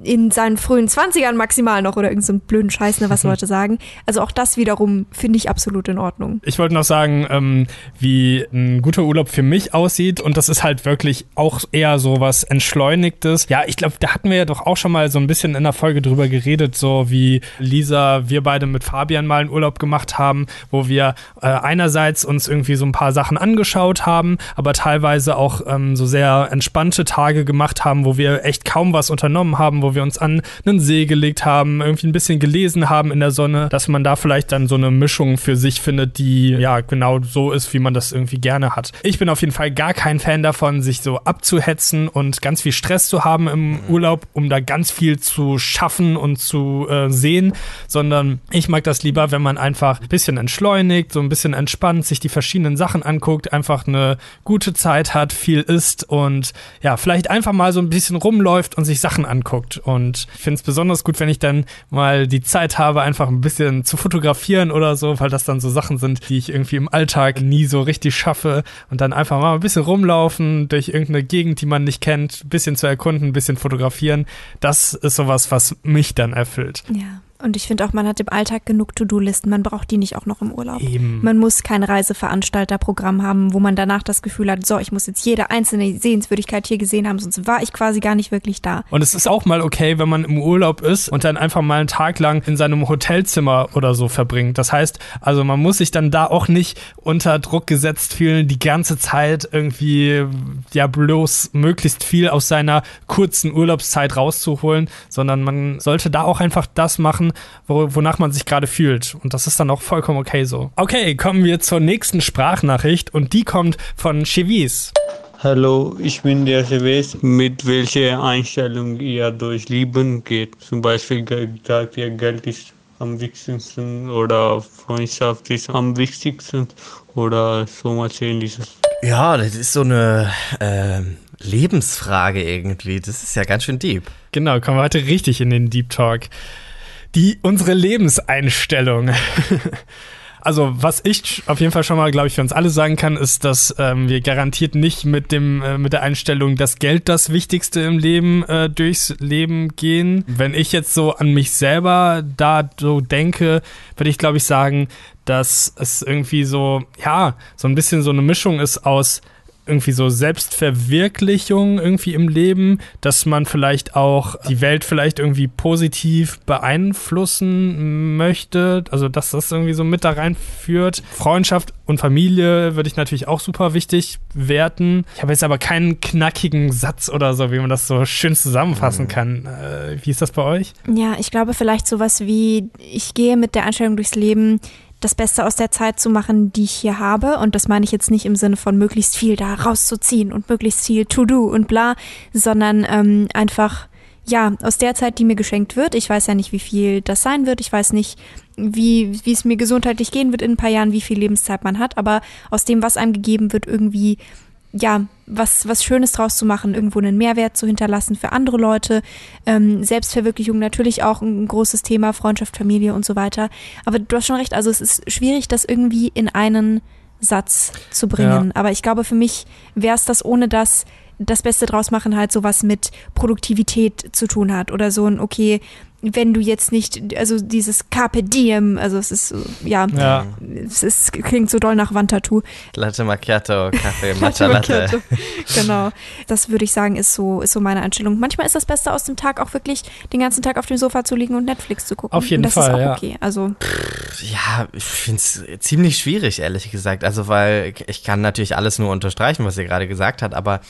in seinen frühen Zwanzigern maximal noch oder irgendeinen so blöden Scheiß, ne, was [laughs] Leute sagen. Also auch das wiederum finde ich absolut in Ordnung. Ich wollte noch sagen, ähm, wie ein guter Urlaub für mich aussieht und das ist halt wirklich auch eher so was Entschleunigtes. Ja, ich glaube, da hatten wir ja doch auch schon mal so ein bisschen in der Folge drüber geredet, so wie Lisa, wir beide mit Fabian mal einen Urlaub gemacht haben, wo wir äh, einerseits uns irgendwie so ein paar Sachen angeschaut haben, aber teilweise auch ähm, so sehr entspannte Tage gemacht haben, wo wir echt kaum was unternommen haben, wo wo wir uns an einen See gelegt haben, irgendwie ein bisschen gelesen haben in der Sonne, dass man da vielleicht dann so eine Mischung für sich findet, die ja genau so ist, wie man das irgendwie gerne hat. Ich bin auf jeden Fall gar kein Fan davon, sich so abzuhetzen und ganz viel Stress zu haben im mhm. Urlaub, um da ganz viel zu schaffen und zu äh, sehen, sondern ich mag das lieber, wenn man einfach ein bisschen entschleunigt, so ein bisschen entspannt, sich die verschiedenen Sachen anguckt, einfach eine gute Zeit hat, viel isst und ja, vielleicht einfach mal so ein bisschen rumläuft und sich Sachen anguckt. Und ich finde es besonders gut, wenn ich dann mal die Zeit habe, einfach ein bisschen zu fotografieren oder so, weil das dann so Sachen sind, die ich irgendwie im Alltag nie so richtig schaffe. Und dann einfach mal ein bisschen rumlaufen durch irgendeine Gegend, die man nicht kennt, ein bisschen zu erkunden, ein bisschen fotografieren. Das ist sowas, was mich dann erfüllt. Ja. Und ich finde auch, man hat im Alltag genug To-Do-Listen. Man braucht die nicht auch noch im Urlaub. Eben. Man muss kein Reiseveranstalterprogramm haben, wo man danach das Gefühl hat, so, ich muss jetzt jede einzelne Sehenswürdigkeit hier gesehen haben, sonst war ich quasi gar nicht wirklich da. Und es ist auch mal okay, wenn man im Urlaub ist und dann einfach mal einen Tag lang in seinem Hotelzimmer oder so verbringt. Das heißt, also man muss sich dann da auch nicht unter Druck gesetzt fühlen, die ganze Zeit irgendwie ja bloß möglichst viel aus seiner kurzen Urlaubszeit rauszuholen, sondern man sollte da auch einfach das machen, wo, wonach man sich gerade fühlt. Und das ist dann auch vollkommen okay so. Okay, kommen wir zur nächsten Sprachnachricht und die kommt von Chevis. Hallo, ich bin der Seves. Mit welcher Einstellung ihr durch Leben geht? Zum Beispiel sagt ihr, Geld ist am wichtigsten oder Freundschaft ist am wichtigsten oder so was ähnliches. Ja, das ist so eine äh, Lebensfrage irgendwie. Das ist ja ganz schön deep. Genau, kommen wir heute richtig in den Deep Talk. Die, unsere Lebenseinstellung. [laughs] Also, was ich auf jeden Fall schon mal, glaube ich, für uns alle sagen kann, ist, dass ähm, wir garantiert nicht mit dem äh, mit der Einstellung, dass Geld das Wichtigste im Leben äh, durchs Leben gehen. Wenn ich jetzt so an mich selber da so denke, würde ich, glaube ich, sagen, dass es irgendwie so, ja, so ein bisschen so eine Mischung ist aus irgendwie so Selbstverwirklichung irgendwie im Leben, dass man vielleicht auch die Welt vielleicht irgendwie positiv beeinflussen möchte, also dass das irgendwie so mit da reinführt. Freundschaft und Familie würde ich natürlich auch super wichtig werten. Ich habe jetzt aber keinen knackigen Satz oder so, wie man das so schön zusammenfassen mhm. kann. Äh, wie ist das bei euch? Ja, ich glaube vielleicht sowas wie, ich gehe mit der Einstellung durchs Leben, das Beste aus der Zeit zu machen, die ich hier habe. Und das meine ich jetzt nicht im Sinne von möglichst viel da rauszuziehen und möglichst viel To-Do und bla, sondern ähm, einfach, ja, aus der Zeit, die mir geschenkt wird. Ich weiß ja nicht, wie viel das sein wird. Ich weiß nicht, wie, wie es mir gesundheitlich gehen wird in ein paar Jahren, wie viel Lebenszeit man hat. Aber aus dem, was einem gegeben wird, irgendwie ja, was, was Schönes draus zu machen, irgendwo einen Mehrwert zu hinterlassen für andere Leute. Ähm, Selbstverwirklichung natürlich auch ein großes Thema, Freundschaft, Familie und so weiter. Aber du hast schon recht, also es ist schwierig, das irgendwie in einen Satz zu bringen. Ja. Aber ich glaube, für mich wäre es das ohne das das Beste draus machen halt sowas mit Produktivität zu tun hat oder so ein, okay, wenn du jetzt nicht, also dieses Carpe Diem, also es ist, ja, ja. es ist, klingt so doll nach Wandtattoo. Latte Macchiato, Kaffee, Matcha Latte. genau. Das würde ich sagen, ist so, ist so meine Einstellung. Manchmal ist das Beste aus dem Tag auch wirklich den ganzen Tag auf dem Sofa zu liegen und Netflix zu gucken. Auf jeden und das Fall, ist auch ja. okay. Also. Ja, ich finde es ziemlich schwierig, ehrlich gesagt. Also, weil ich kann natürlich alles nur unterstreichen, was ihr gerade gesagt habt, aber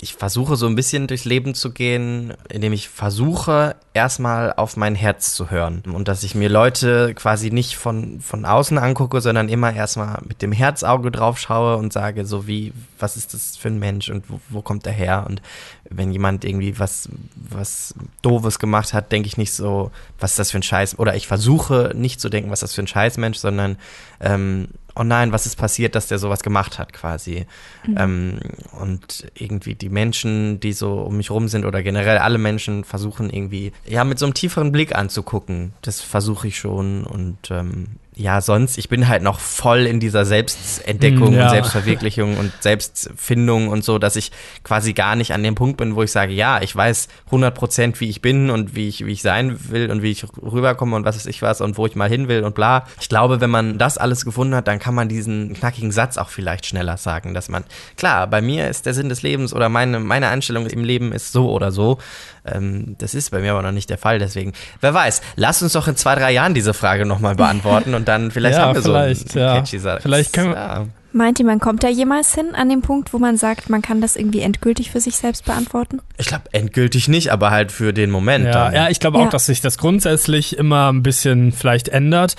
ich versuche so ein bisschen durchs Leben zu gehen, indem ich versuche, erstmal auf mein Herz zu hören. Und dass ich mir Leute quasi nicht von, von außen angucke, sondern immer erstmal mit dem Herzauge drauf schaue und sage, so wie, was ist das für ein Mensch und wo, wo kommt er her? Und wenn jemand irgendwie was, was Doofes gemacht hat, denke ich nicht so, was ist das für ein Scheiß? Oder ich versuche nicht zu denken, was ist das für ein Scheißmensch, sondern ähm, oh nein, was ist passiert, dass der sowas gemacht hat quasi. Mhm. Ähm, und irgendwie die Menschen, die so um mich rum sind oder generell alle Menschen versuchen irgendwie, ja, mit so einem tieferen Blick anzugucken. Das versuche ich schon und ähm, ja, sonst, ich bin halt noch voll in dieser Selbstentdeckung hm, ja. und Selbstverwirklichung und [laughs] Selbstfindung und so, dass ich quasi gar nicht an dem Punkt bin, wo ich sage, ja, ich weiß 100 Prozent, wie ich bin und wie ich, wie ich sein will und wie ich rüberkomme und was ist ich was und wo ich mal hin will und bla. Ich glaube, wenn man das alles gefunden hat, dann kann man diesen knackigen Satz auch vielleicht schneller sagen, dass man, klar, bei mir ist der Sinn des Lebens oder meine, meine Einstellung im Leben ist so oder so. Ähm, das ist bei mir aber noch nicht der Fall, deswegen, wer weiß, lass uns doch in zwei, drei Jahren diese Frage nochmal beantworten und dann vielleicht [laughs] ja, haben wir vielleicht, so einen catchy Satz. Vielleicht können wir, ja. Meint ihr, man kommt da jemals hin an den Punkt, wo man sagt, man kann das irgendwie endgültig für sich selbst beantworten? Ich glaube, endgültig nicht, aber halt für den Moment. Ja, ja ich glaube auch, dass sich das grundsätzlich immer ein bisschen vielleicht ändert.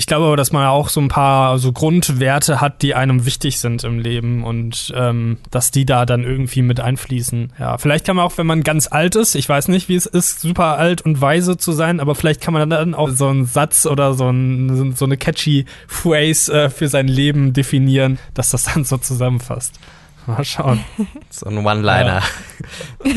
Ich glaube aber, dass man auch so ein paar so Grundwerte hat, die einem wichtig sind im Leben und ähm, dass die da dann irgendwie mit einfließen. Ja, vielleicht kann man auch, wenn man ganz alt ist, ich weiß nicht, wie es ist, super alt und weise zu sein, aber vielleicht kann man dann auch so einen Satz oder so, ein, so eine catchy Phrase äh, für sein Leben definieren, dass das dann so zusammenfasst. Mal schauen. [laughs] So ein One-Liner. Ja. [laughs]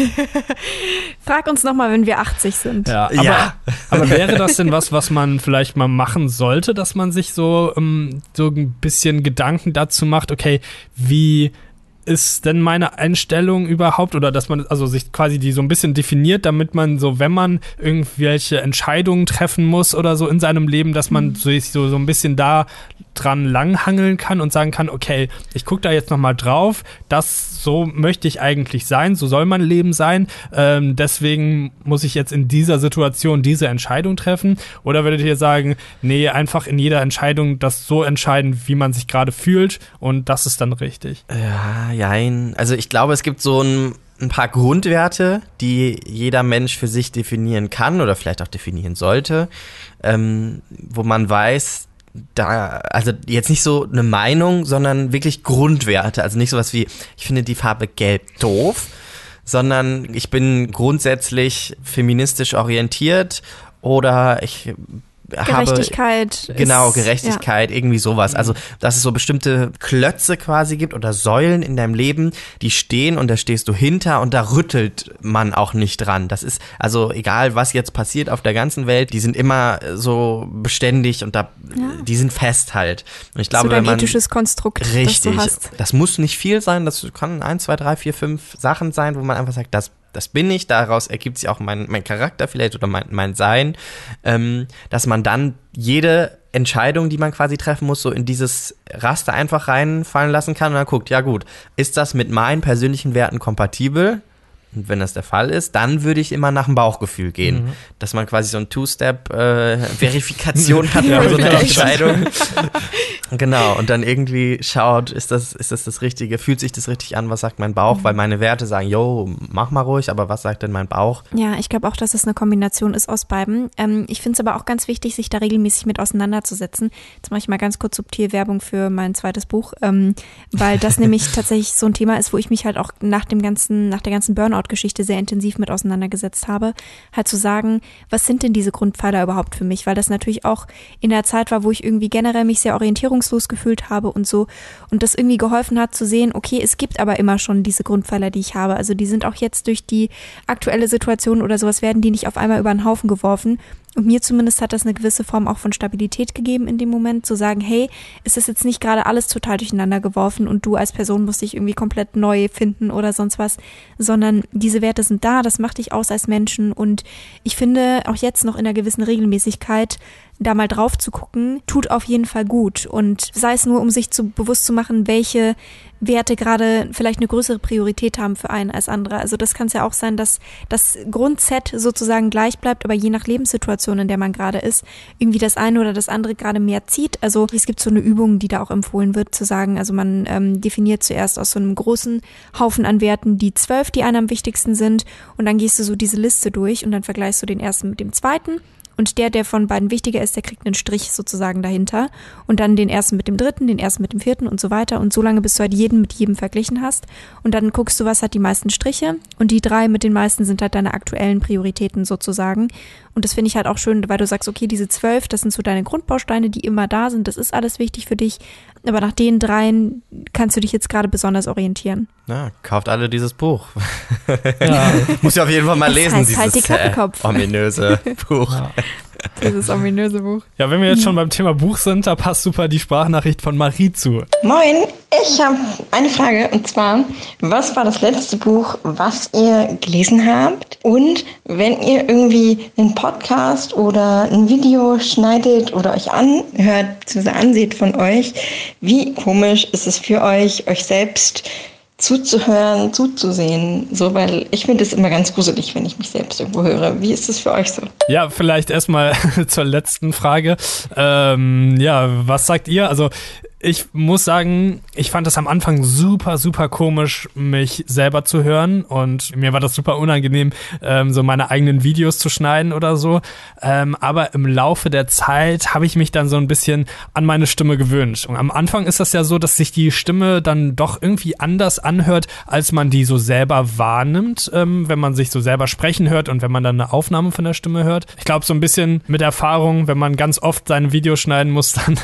Frag uns nochmal, wenn wir 80 sind. Ja aber, ja aber, wäre das denn was, was man vielleicht mal machen sollte, dass man sich so, um, ähm, so ein bisschen Gedanken dazu macht, okay, wie ist denn meine Einstellung überhaupt oder dass man also sich quasi die so ein bisschen definiert, damit man so, wenn man irgendwelche Entscheidungen treffen muss oder so in seinem Leben, dass man mhm. sich so, so ein bisschen da dran langhangeln kann und sagen kann, okay, ich gucke da jetzt nochmal drauf, das so möchte ich eigentlich sein, so soll mein Leben sein, ähm, deswegen muss ich jetzt in dieser Situation diese Entscheidung treffen oder würdet ihr sagen, nee, einfach in jeder Entscheidung das so entscheiden, wie man sich gerade fühlt und das ist dann richtig? Ja, jein. Also ich glaube, es gibt so ein ein paar Grundwerte, die jeder Mensch für sich definieren kann oder vielleicht auch definieren sollte, ähm, wo man weiß, da, also jetzt nicht so eine Meinung, sondern wirklich Grundwerte. Also nicht sowas wie, ich finde die Farbe gelb doof, sondern ich bin grundsätzlich feministisch orientiert oder ich Gerechtigkeit. Habe, genau, Gerechtigkeit, ja. irgendwie sowas. Also, dass es so bestimmte Klötze quasi gibt oder Säulen in deinem Leben, die stehen und da stehst du hinter und da rüttelt man auch nicht dran. Das ist, also egal was jetzt passiert auf der ganzen Welt, die sind immer so beständig und da, ja. die sind fest halt. Und ich glaube, so wenn man. ethisches Konstrukt. Richtig. Das, das muss nicht viel sein, das kann ein, zwei, drei, vier, fünf Sachen sein, wo man einfach sagt, das das bin ich, daraus ergibt sich auch mein, mein Charakter vielleicht oder mein, mein Sein, ähm, dass man dann jede Entscheidung, die man quasi treffen muss, so in dieses Raster einfach reinfallen lassen kann und dann guckt, ja gut, ist das mit meinen persönlichen Werten kompatibel? Und wenn das der Fall ist, dann würde ich immer nach dem Bauchgefühl gehen. Mhm. Dass man quasi so ein Two-Step-Verifikation äh, hat für so eine Entscheidung. [laughs] genau, und dann irgendwie schaut, ist das, ist das das Richtige? Fühlt sich das richtig an? Was sagt mein Bauch? Mhm. Weil meine Werte sagen, yo, mach mal ruhig, aber was sagt denn mein Bauch? Ja, ich glaube auch, dass es eine Kombination ist aus beiden. Ähm, ich finde es aber auch ganz wichtig, sich da regelmäßig mit auseinanderzusetzen. Jetzt mache ich mal ganz kurz subtil Werbung für mein zweites Buch, ähm, weil das [laughs] nämlich tatsächlich so ein Thema ist, wo ich mich halt auch nach dem ganzen, nach der ganzen Burnout Burnout-Geschichte sehr intensiv mit auseinandergesetzt habe, halt zu sagen, was sind denn diese Grundpfeiler überhaupt für mich? Weil das natürlich auch in der Zeit war, wo ich irgendwie generell mich sehr orientierungslos gefühlt habe und so und das irgendwie geholfen hat zu sehen, okay, es gibt aber immer schon diese Grundpfeiler, die ich habe. Also die sind auch jetzt durch die aktuelle Situation oder sowas werden die nicht auf einmal über den Haufen geworfen und mir zumindest hat das eine gewisse Form auch von Stabilität gegeben in dem Moment, zu sagen, hey, es ist jetzt nicht gerade alles total durcheinander geworfen und du als Person musst dich irgendwie komplett neu finden oder sonst was, sondern diese Werte sind da, das macht dich aus als Menschen. Und ich finde auch jetzt noch in einer gewissen Regelmäßigkeit da mal drauf zu gucken, tut auf jeden Fall gut. Und sei es nur, um sich zu bewusst zu machen, welche Werte gerade vielleicht eine größere Priorität haben für einen als andere. Also das kann es ja auch sein, dass das Grundset sozusagen gleich bleibt, aber je nach Lebenssituation, in der man gerade ist, irgendwie das eine oder das andere gerade mehr zieht. Also es gibt so eine Übung, die da auch empfohlen wird, zu sagen, also man ähm, definiert zuerst aus so einem großen Haufen an Werten die zwölf, die einem am wichtigsten sind und dann gehst du so diese Liste durch und dann vergleichst du den ersten mit dem zweiten und der, der von beiden wichtiger ist, der kriegt einen Strich sozusagen dahinter. Und dann den ersten mit dem dritten, den ersten mit dem vierten und so weiter. Und so lange, bis du halt jeden mit jedem verglichen hast. Und dann guckst du, was hat die meisten Striche. Und die drei mit den meisten sind halt deine aktuellen Prioritäten sozusagen. Und das finde ich halt auch schön, weil du sagst, okay, diese zwölf, das sind so deine Grundbausteine, die immer da sind. Das ist alles wichtig für dich. Aber nach den dreien kannst du dich jetzt gerade besonders orientieren. Ja, kauft alle dieses Buch. Ja. [laughs] Muss ich auf jeden Fall mal das lesen, heißt dieses halt die äh, ominöse [laughs] Buch. Ja. [laughs] Dieses ominöse Buch. Ja, wenn wir jetzt schon beim Thema Buch sind, da passt super die Sprachnachricht von Marie zu. Moin, ich habe eine Frage und zwar, was war das letzte Buch, was ihr gelesen habt? Und wenn ihr irgendwie einen Podcast oder ein Video schneidet oder euch anhört, bzw. ansieht von euch, wie komisch ist es für euch, euch selbst zuzuhören, zuzusehen, so, weil ich finde es immer ganz gruselig, wenn ich mich selbst irgendwo höre. Wie ist es für euch so? Ja, vielleicht erstmal [laughs] zur letzten Frage. Ähm, ja, was sagt ihr? Also ich muss sagen, ich fand es am Anfang super, super komisch, mich selber zu hören und mir war das super unangenehm, ähm, so meine eigenen Videos zu schneiden oder so. Ähm, aber im Laufe der Zeit habe ich mich dann so ein bisschen an meine Stimme gewöhnt. Und am Anfang ist das ja so, dass sich die Stimme dann doch irgendwie anders anhört, als man die so selber wahrnimmt, ähm, wenn man sich so selber sprechen hört und wenn man dann eine Aufnahme von der Stimme hört. Ich glaube, so ein bisschen mit Erfahrung, wenn man ganz oft seine Videos schneiden muss, [laughs] dann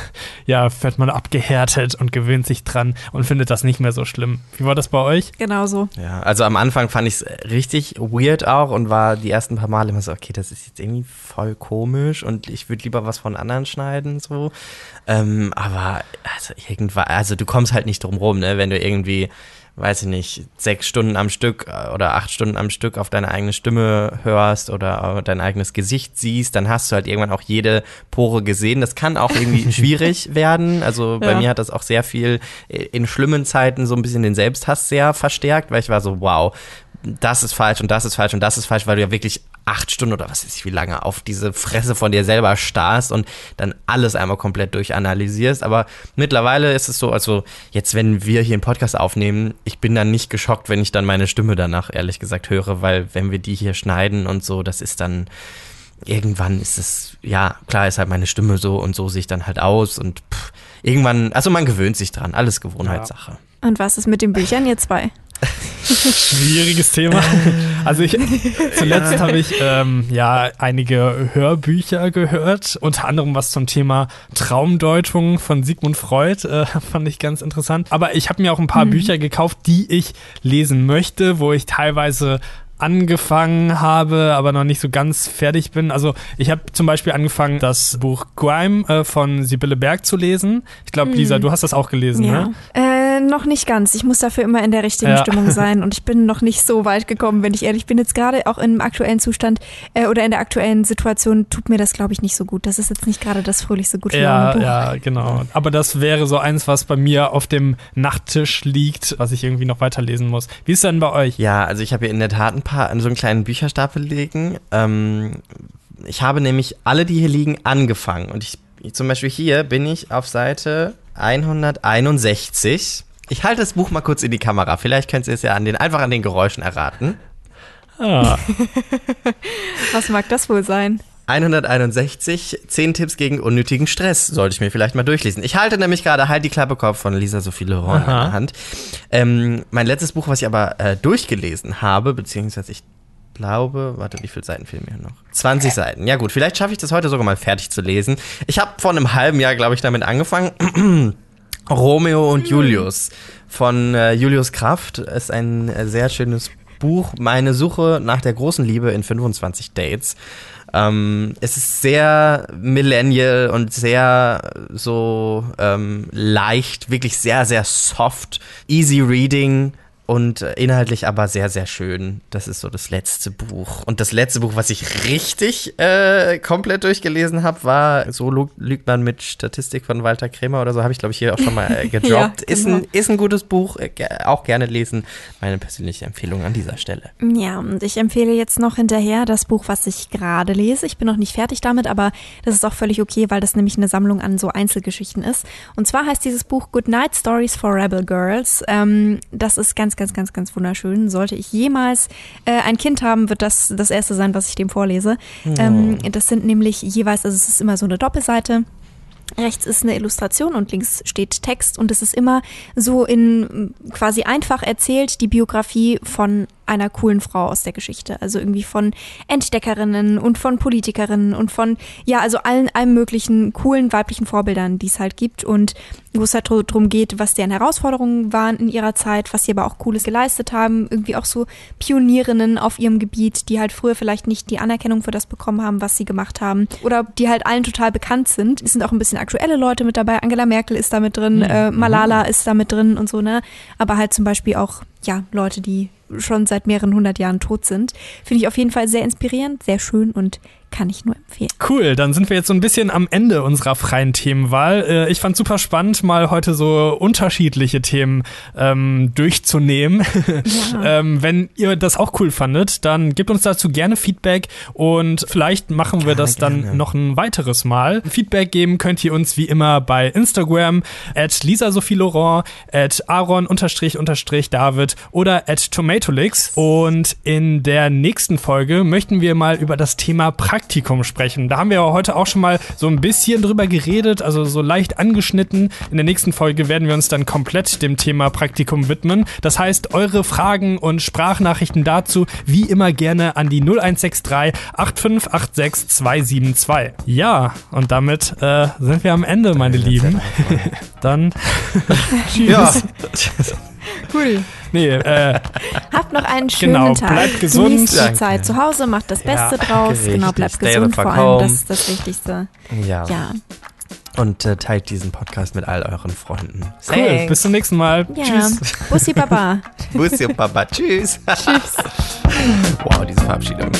ja, wird man abgehängt abgehärtet und gewöhnt sich dran und findet das nicht mehr so schlimm. Wie war das bei euch? Genauso. Ja, also am Anfang fand ich es richtig weird auch und war die ersten paar Male immer so, okay, das ist jetzt irgendwie voll komisch und ich würde lieber was von anderen schneiden, so. Ähm, aber also irgendwann, also du kommst halt nicht drum rum, ne, wenn du irgendwie weiß ich nicht, sechs Stunden am Stück äh, oder acht Stunden am Stück auf deine eigene Stimme hörst oder dein eigenes Gesicht siehst, dann hast du halt irgendwann auch jede Pore gesehen. Das kann auch irgendwie [laughs] schwierig werden. Also bei ja. mir hat das auch sehr viel in schlimmen Zeiten so ein bisschen den Selbsthass sehr verstärkt, weil ich war so, wow, das ist falsch und das ist falsch und das ist falsch, weil du ja wirklich acht Stunden oder was weiß ich wie lange auf diese Fresse von dir selber starrst und dann alles einmal komplett durchanalysierst. Aber mittlerweile ist es so, also jetzt, wenn wir hier einen Podcast aufnehmen, ich bin dann nicht geschockt, wenn ich dann meine Stimme danach ehrlich gesagt höre, weil wenn wir die hier schneiden und so, das ist dann irgendwann ist es, ja, klar ist halt meine Stimme so und so sehe ich dann halt aus und pff, irgendwann, also man gewöhnt sich dran, alles Gewohnheitssache. Und was ist mit den Büchern, ihr zwei? Schwieriges Thema. Also ich zuletzt habe ich ähm, ja einige Hörbücher gehört, unter anderem was zum Thema Traumdeutung von Sigmund Freud, äh, [laughs] fand ich ganz interessant. Aber ich habe mir auch ein paar mhm. Bücher gekauft, die ich lesen möchte, wo ich teilweise angefangen habe, aber noch nicht so ganz fertig bin. Also ich habe zum Beispiel angefangen, das Buch Grime äh, von Sibylle Berg zu lesen. Ich glaube, Lisa, hm. du hast das auch gelesen, ja. ne? Äh, noch nicht ganz. Ich muss dafür immer in der richtigen ja. Stimmung [laughs] sein und ich bin noch nicht so weit gekommen, wenn ich ehrlich bin. Jetzt gerade auch im aktuellen Zustand äh, oder in der aktuellen Situation tut mir das, glaube ich, nicht so gut. Das ist jetzt nicht gerade das fröhlichste gute ja, Buch. Ja, genau. Aber das wäre so eins, was bei mir auf dem Nachttisch liegt, was ich irgendwie noch weiterlesen muss. Wie ist denn bei euch? Ja, also ich habe hier in der Tat ein paar, so einen kleinen Bücherstapel liegen. Ähm, ich habe nämlich alle, die hier liegen, angefangen. Und ich, zum Beispiel hier bin ich auf Seite 161. Ich halte das Buch mal kurz in die Kamera. Vielleicht könnt ihr es ja an den, einfach an den Geräuschen erraten. Ah. Was mag das wohl sein? 161, 10 Tipps gegen unnötigen Stress. Sollte ich mir vielleicht mal durchlesen. Ich halte nämlich gerade Halt die Klappe Kopf von Lisa Sophie Leroy in der Hand. Ähm, mein letztes Buch, was ich aber äh, durchgelesen habe, beziehungsweise ich glaube, warte, wie viele Seiten fehlen mir noch? 20 Seiten. Ja gut, vielleicht schaffe ich das heute sogar mal fertig zu lesen. Ich habe vor einem halben Jahr, glaube ich, damit angefangen. Romeo und Julius von äh, Julius Kraft ist ein äh, sehr schönes Buch. Meine Suche nach der großen Liebe in 25 Dates. Ähm, es ist sehr millennial und sehr so ähm, leicht, wirklich sehr, sehr soft, easy reading und inhaltlich aber sehr, sehr schön. Das ist so das letzte Buch. Und das letzte Buch, was ich richtig äh, komplett durchgelesen habe, war So lügt man mit Statistik von Walter Krämer oder so, habe ich glaube ich hier auch schon mal äh, [laughs] gedroppt. ja, genau. ist, ein, ist ein gutes Buch, äh, auch gerne lesen. Meine persönliche Empfehlung an dieser Stelle. Ja, und ich empfehle jetzt noch hinterher das Buch, was ich gerade lese. Ich bin noch nicht fertig damit, aber das ist auch völlig okay, weil das nämlich eine Sammlung an so Einzelgeschichten ist. Und zwar heißt dieses Buch Good Night Stories for Rebel Girls. Ähm, das ist ganz ganz, ganz, ganz wunderschön. Sollte ich jemals äh, ein Kind haben, wird das das erste sein, was ich dem vorlese. Oh. Ähm, das sind nämlich jeweils, also es ist immer so eine Doppelseite. Rechts ist eine Illustration und links steht Text und es ist immer so in quasi einfach erzählt die Biografie von einer coolen Frau aus der Geschichte. Also irgendwie von Entdeckerinnen und von Politikerinnen und von, ja, also allen, allen möglichen coolen weiblichen Vorbildern, die es halt gibt und wo es halt darum geht, was deren Herausforderungen waren in ihrer Zeit, was sie aber auch Cooles geleistet haben. Irgendwie auch so Pionierinnen auf ihrem Gebiet, die halt früher vielleicht nicht die Anerkennung für das bekommen haben, was sie gemacht haben. Oder die halt allen total bekannt sind. Es sind auch ein bisschen aktuelle Leute mit dabei. Angela Merkel ist da mit drin, mhm. äh, Malala ist da mit drin und so, ne? Aber halt zum Beispiel auch, ja, Leute, die schon seit mehreren hundert Jahren tot sind. Finde ich auf jeden Fall sehr inspirierend, sehr schön und kann ich nur empfehlen. Cool, dann sind wir jetzt so ein bisschen am Ende unserer freien Themenwahl. Äh, ich fand super spannend, mal heute so unterschiedliche Themen ähm, durchzunehmen. Ja. [laughs] ähm, wenn ihr das auch cool fandet, dann gebt uns dazu gerne Feedback und vielleicht machen wir gerne, das dann gerne. noch ein weiteres Mal. Feedback geben könnt ihr uns wie immer bei Instagram at Lisa Sophie Laurent, at Aaron unterstrich unterstrich David oder at Tomatolix. Und in der nächsten Folge möchten wir mal über das Thema Praxis Praktikum sprechen. Da haben wir heute auch schon mal so ein bisschen drüber geredet, also so leicht angeschnitten. In der nächsten Folge werden wir uns dann komplett dem Thema Praktikum widmen. Das heißt, eure Fragen und Sprachnachrichten dazu wie immer gerne an die 0163 8586 272. Ja, und damit äh, sind wir am Ende, meine Lieben. [laughs] dann [laughs] tschüss. Ja. Cool. Nee, äh, [laughs] Habt noch einen schönen genau, Tag. Bleibt gesund. Genießt die Zeit zu Hause, macht das Beste ja, draus. Richtig. Genau, bleibt gesund vor allem. Das ist das Wichtigste. Ja. ja. Und äh, teilt diesen Podcast mit all euren Freunden. Cool. Thanks. Bis zum nächsten Mal. Ja. Tschüss. Bussi Baba. [laughs] Bussi Baba. Tschüss. Tschüss. [laughs] wow, diese Verabschiedung.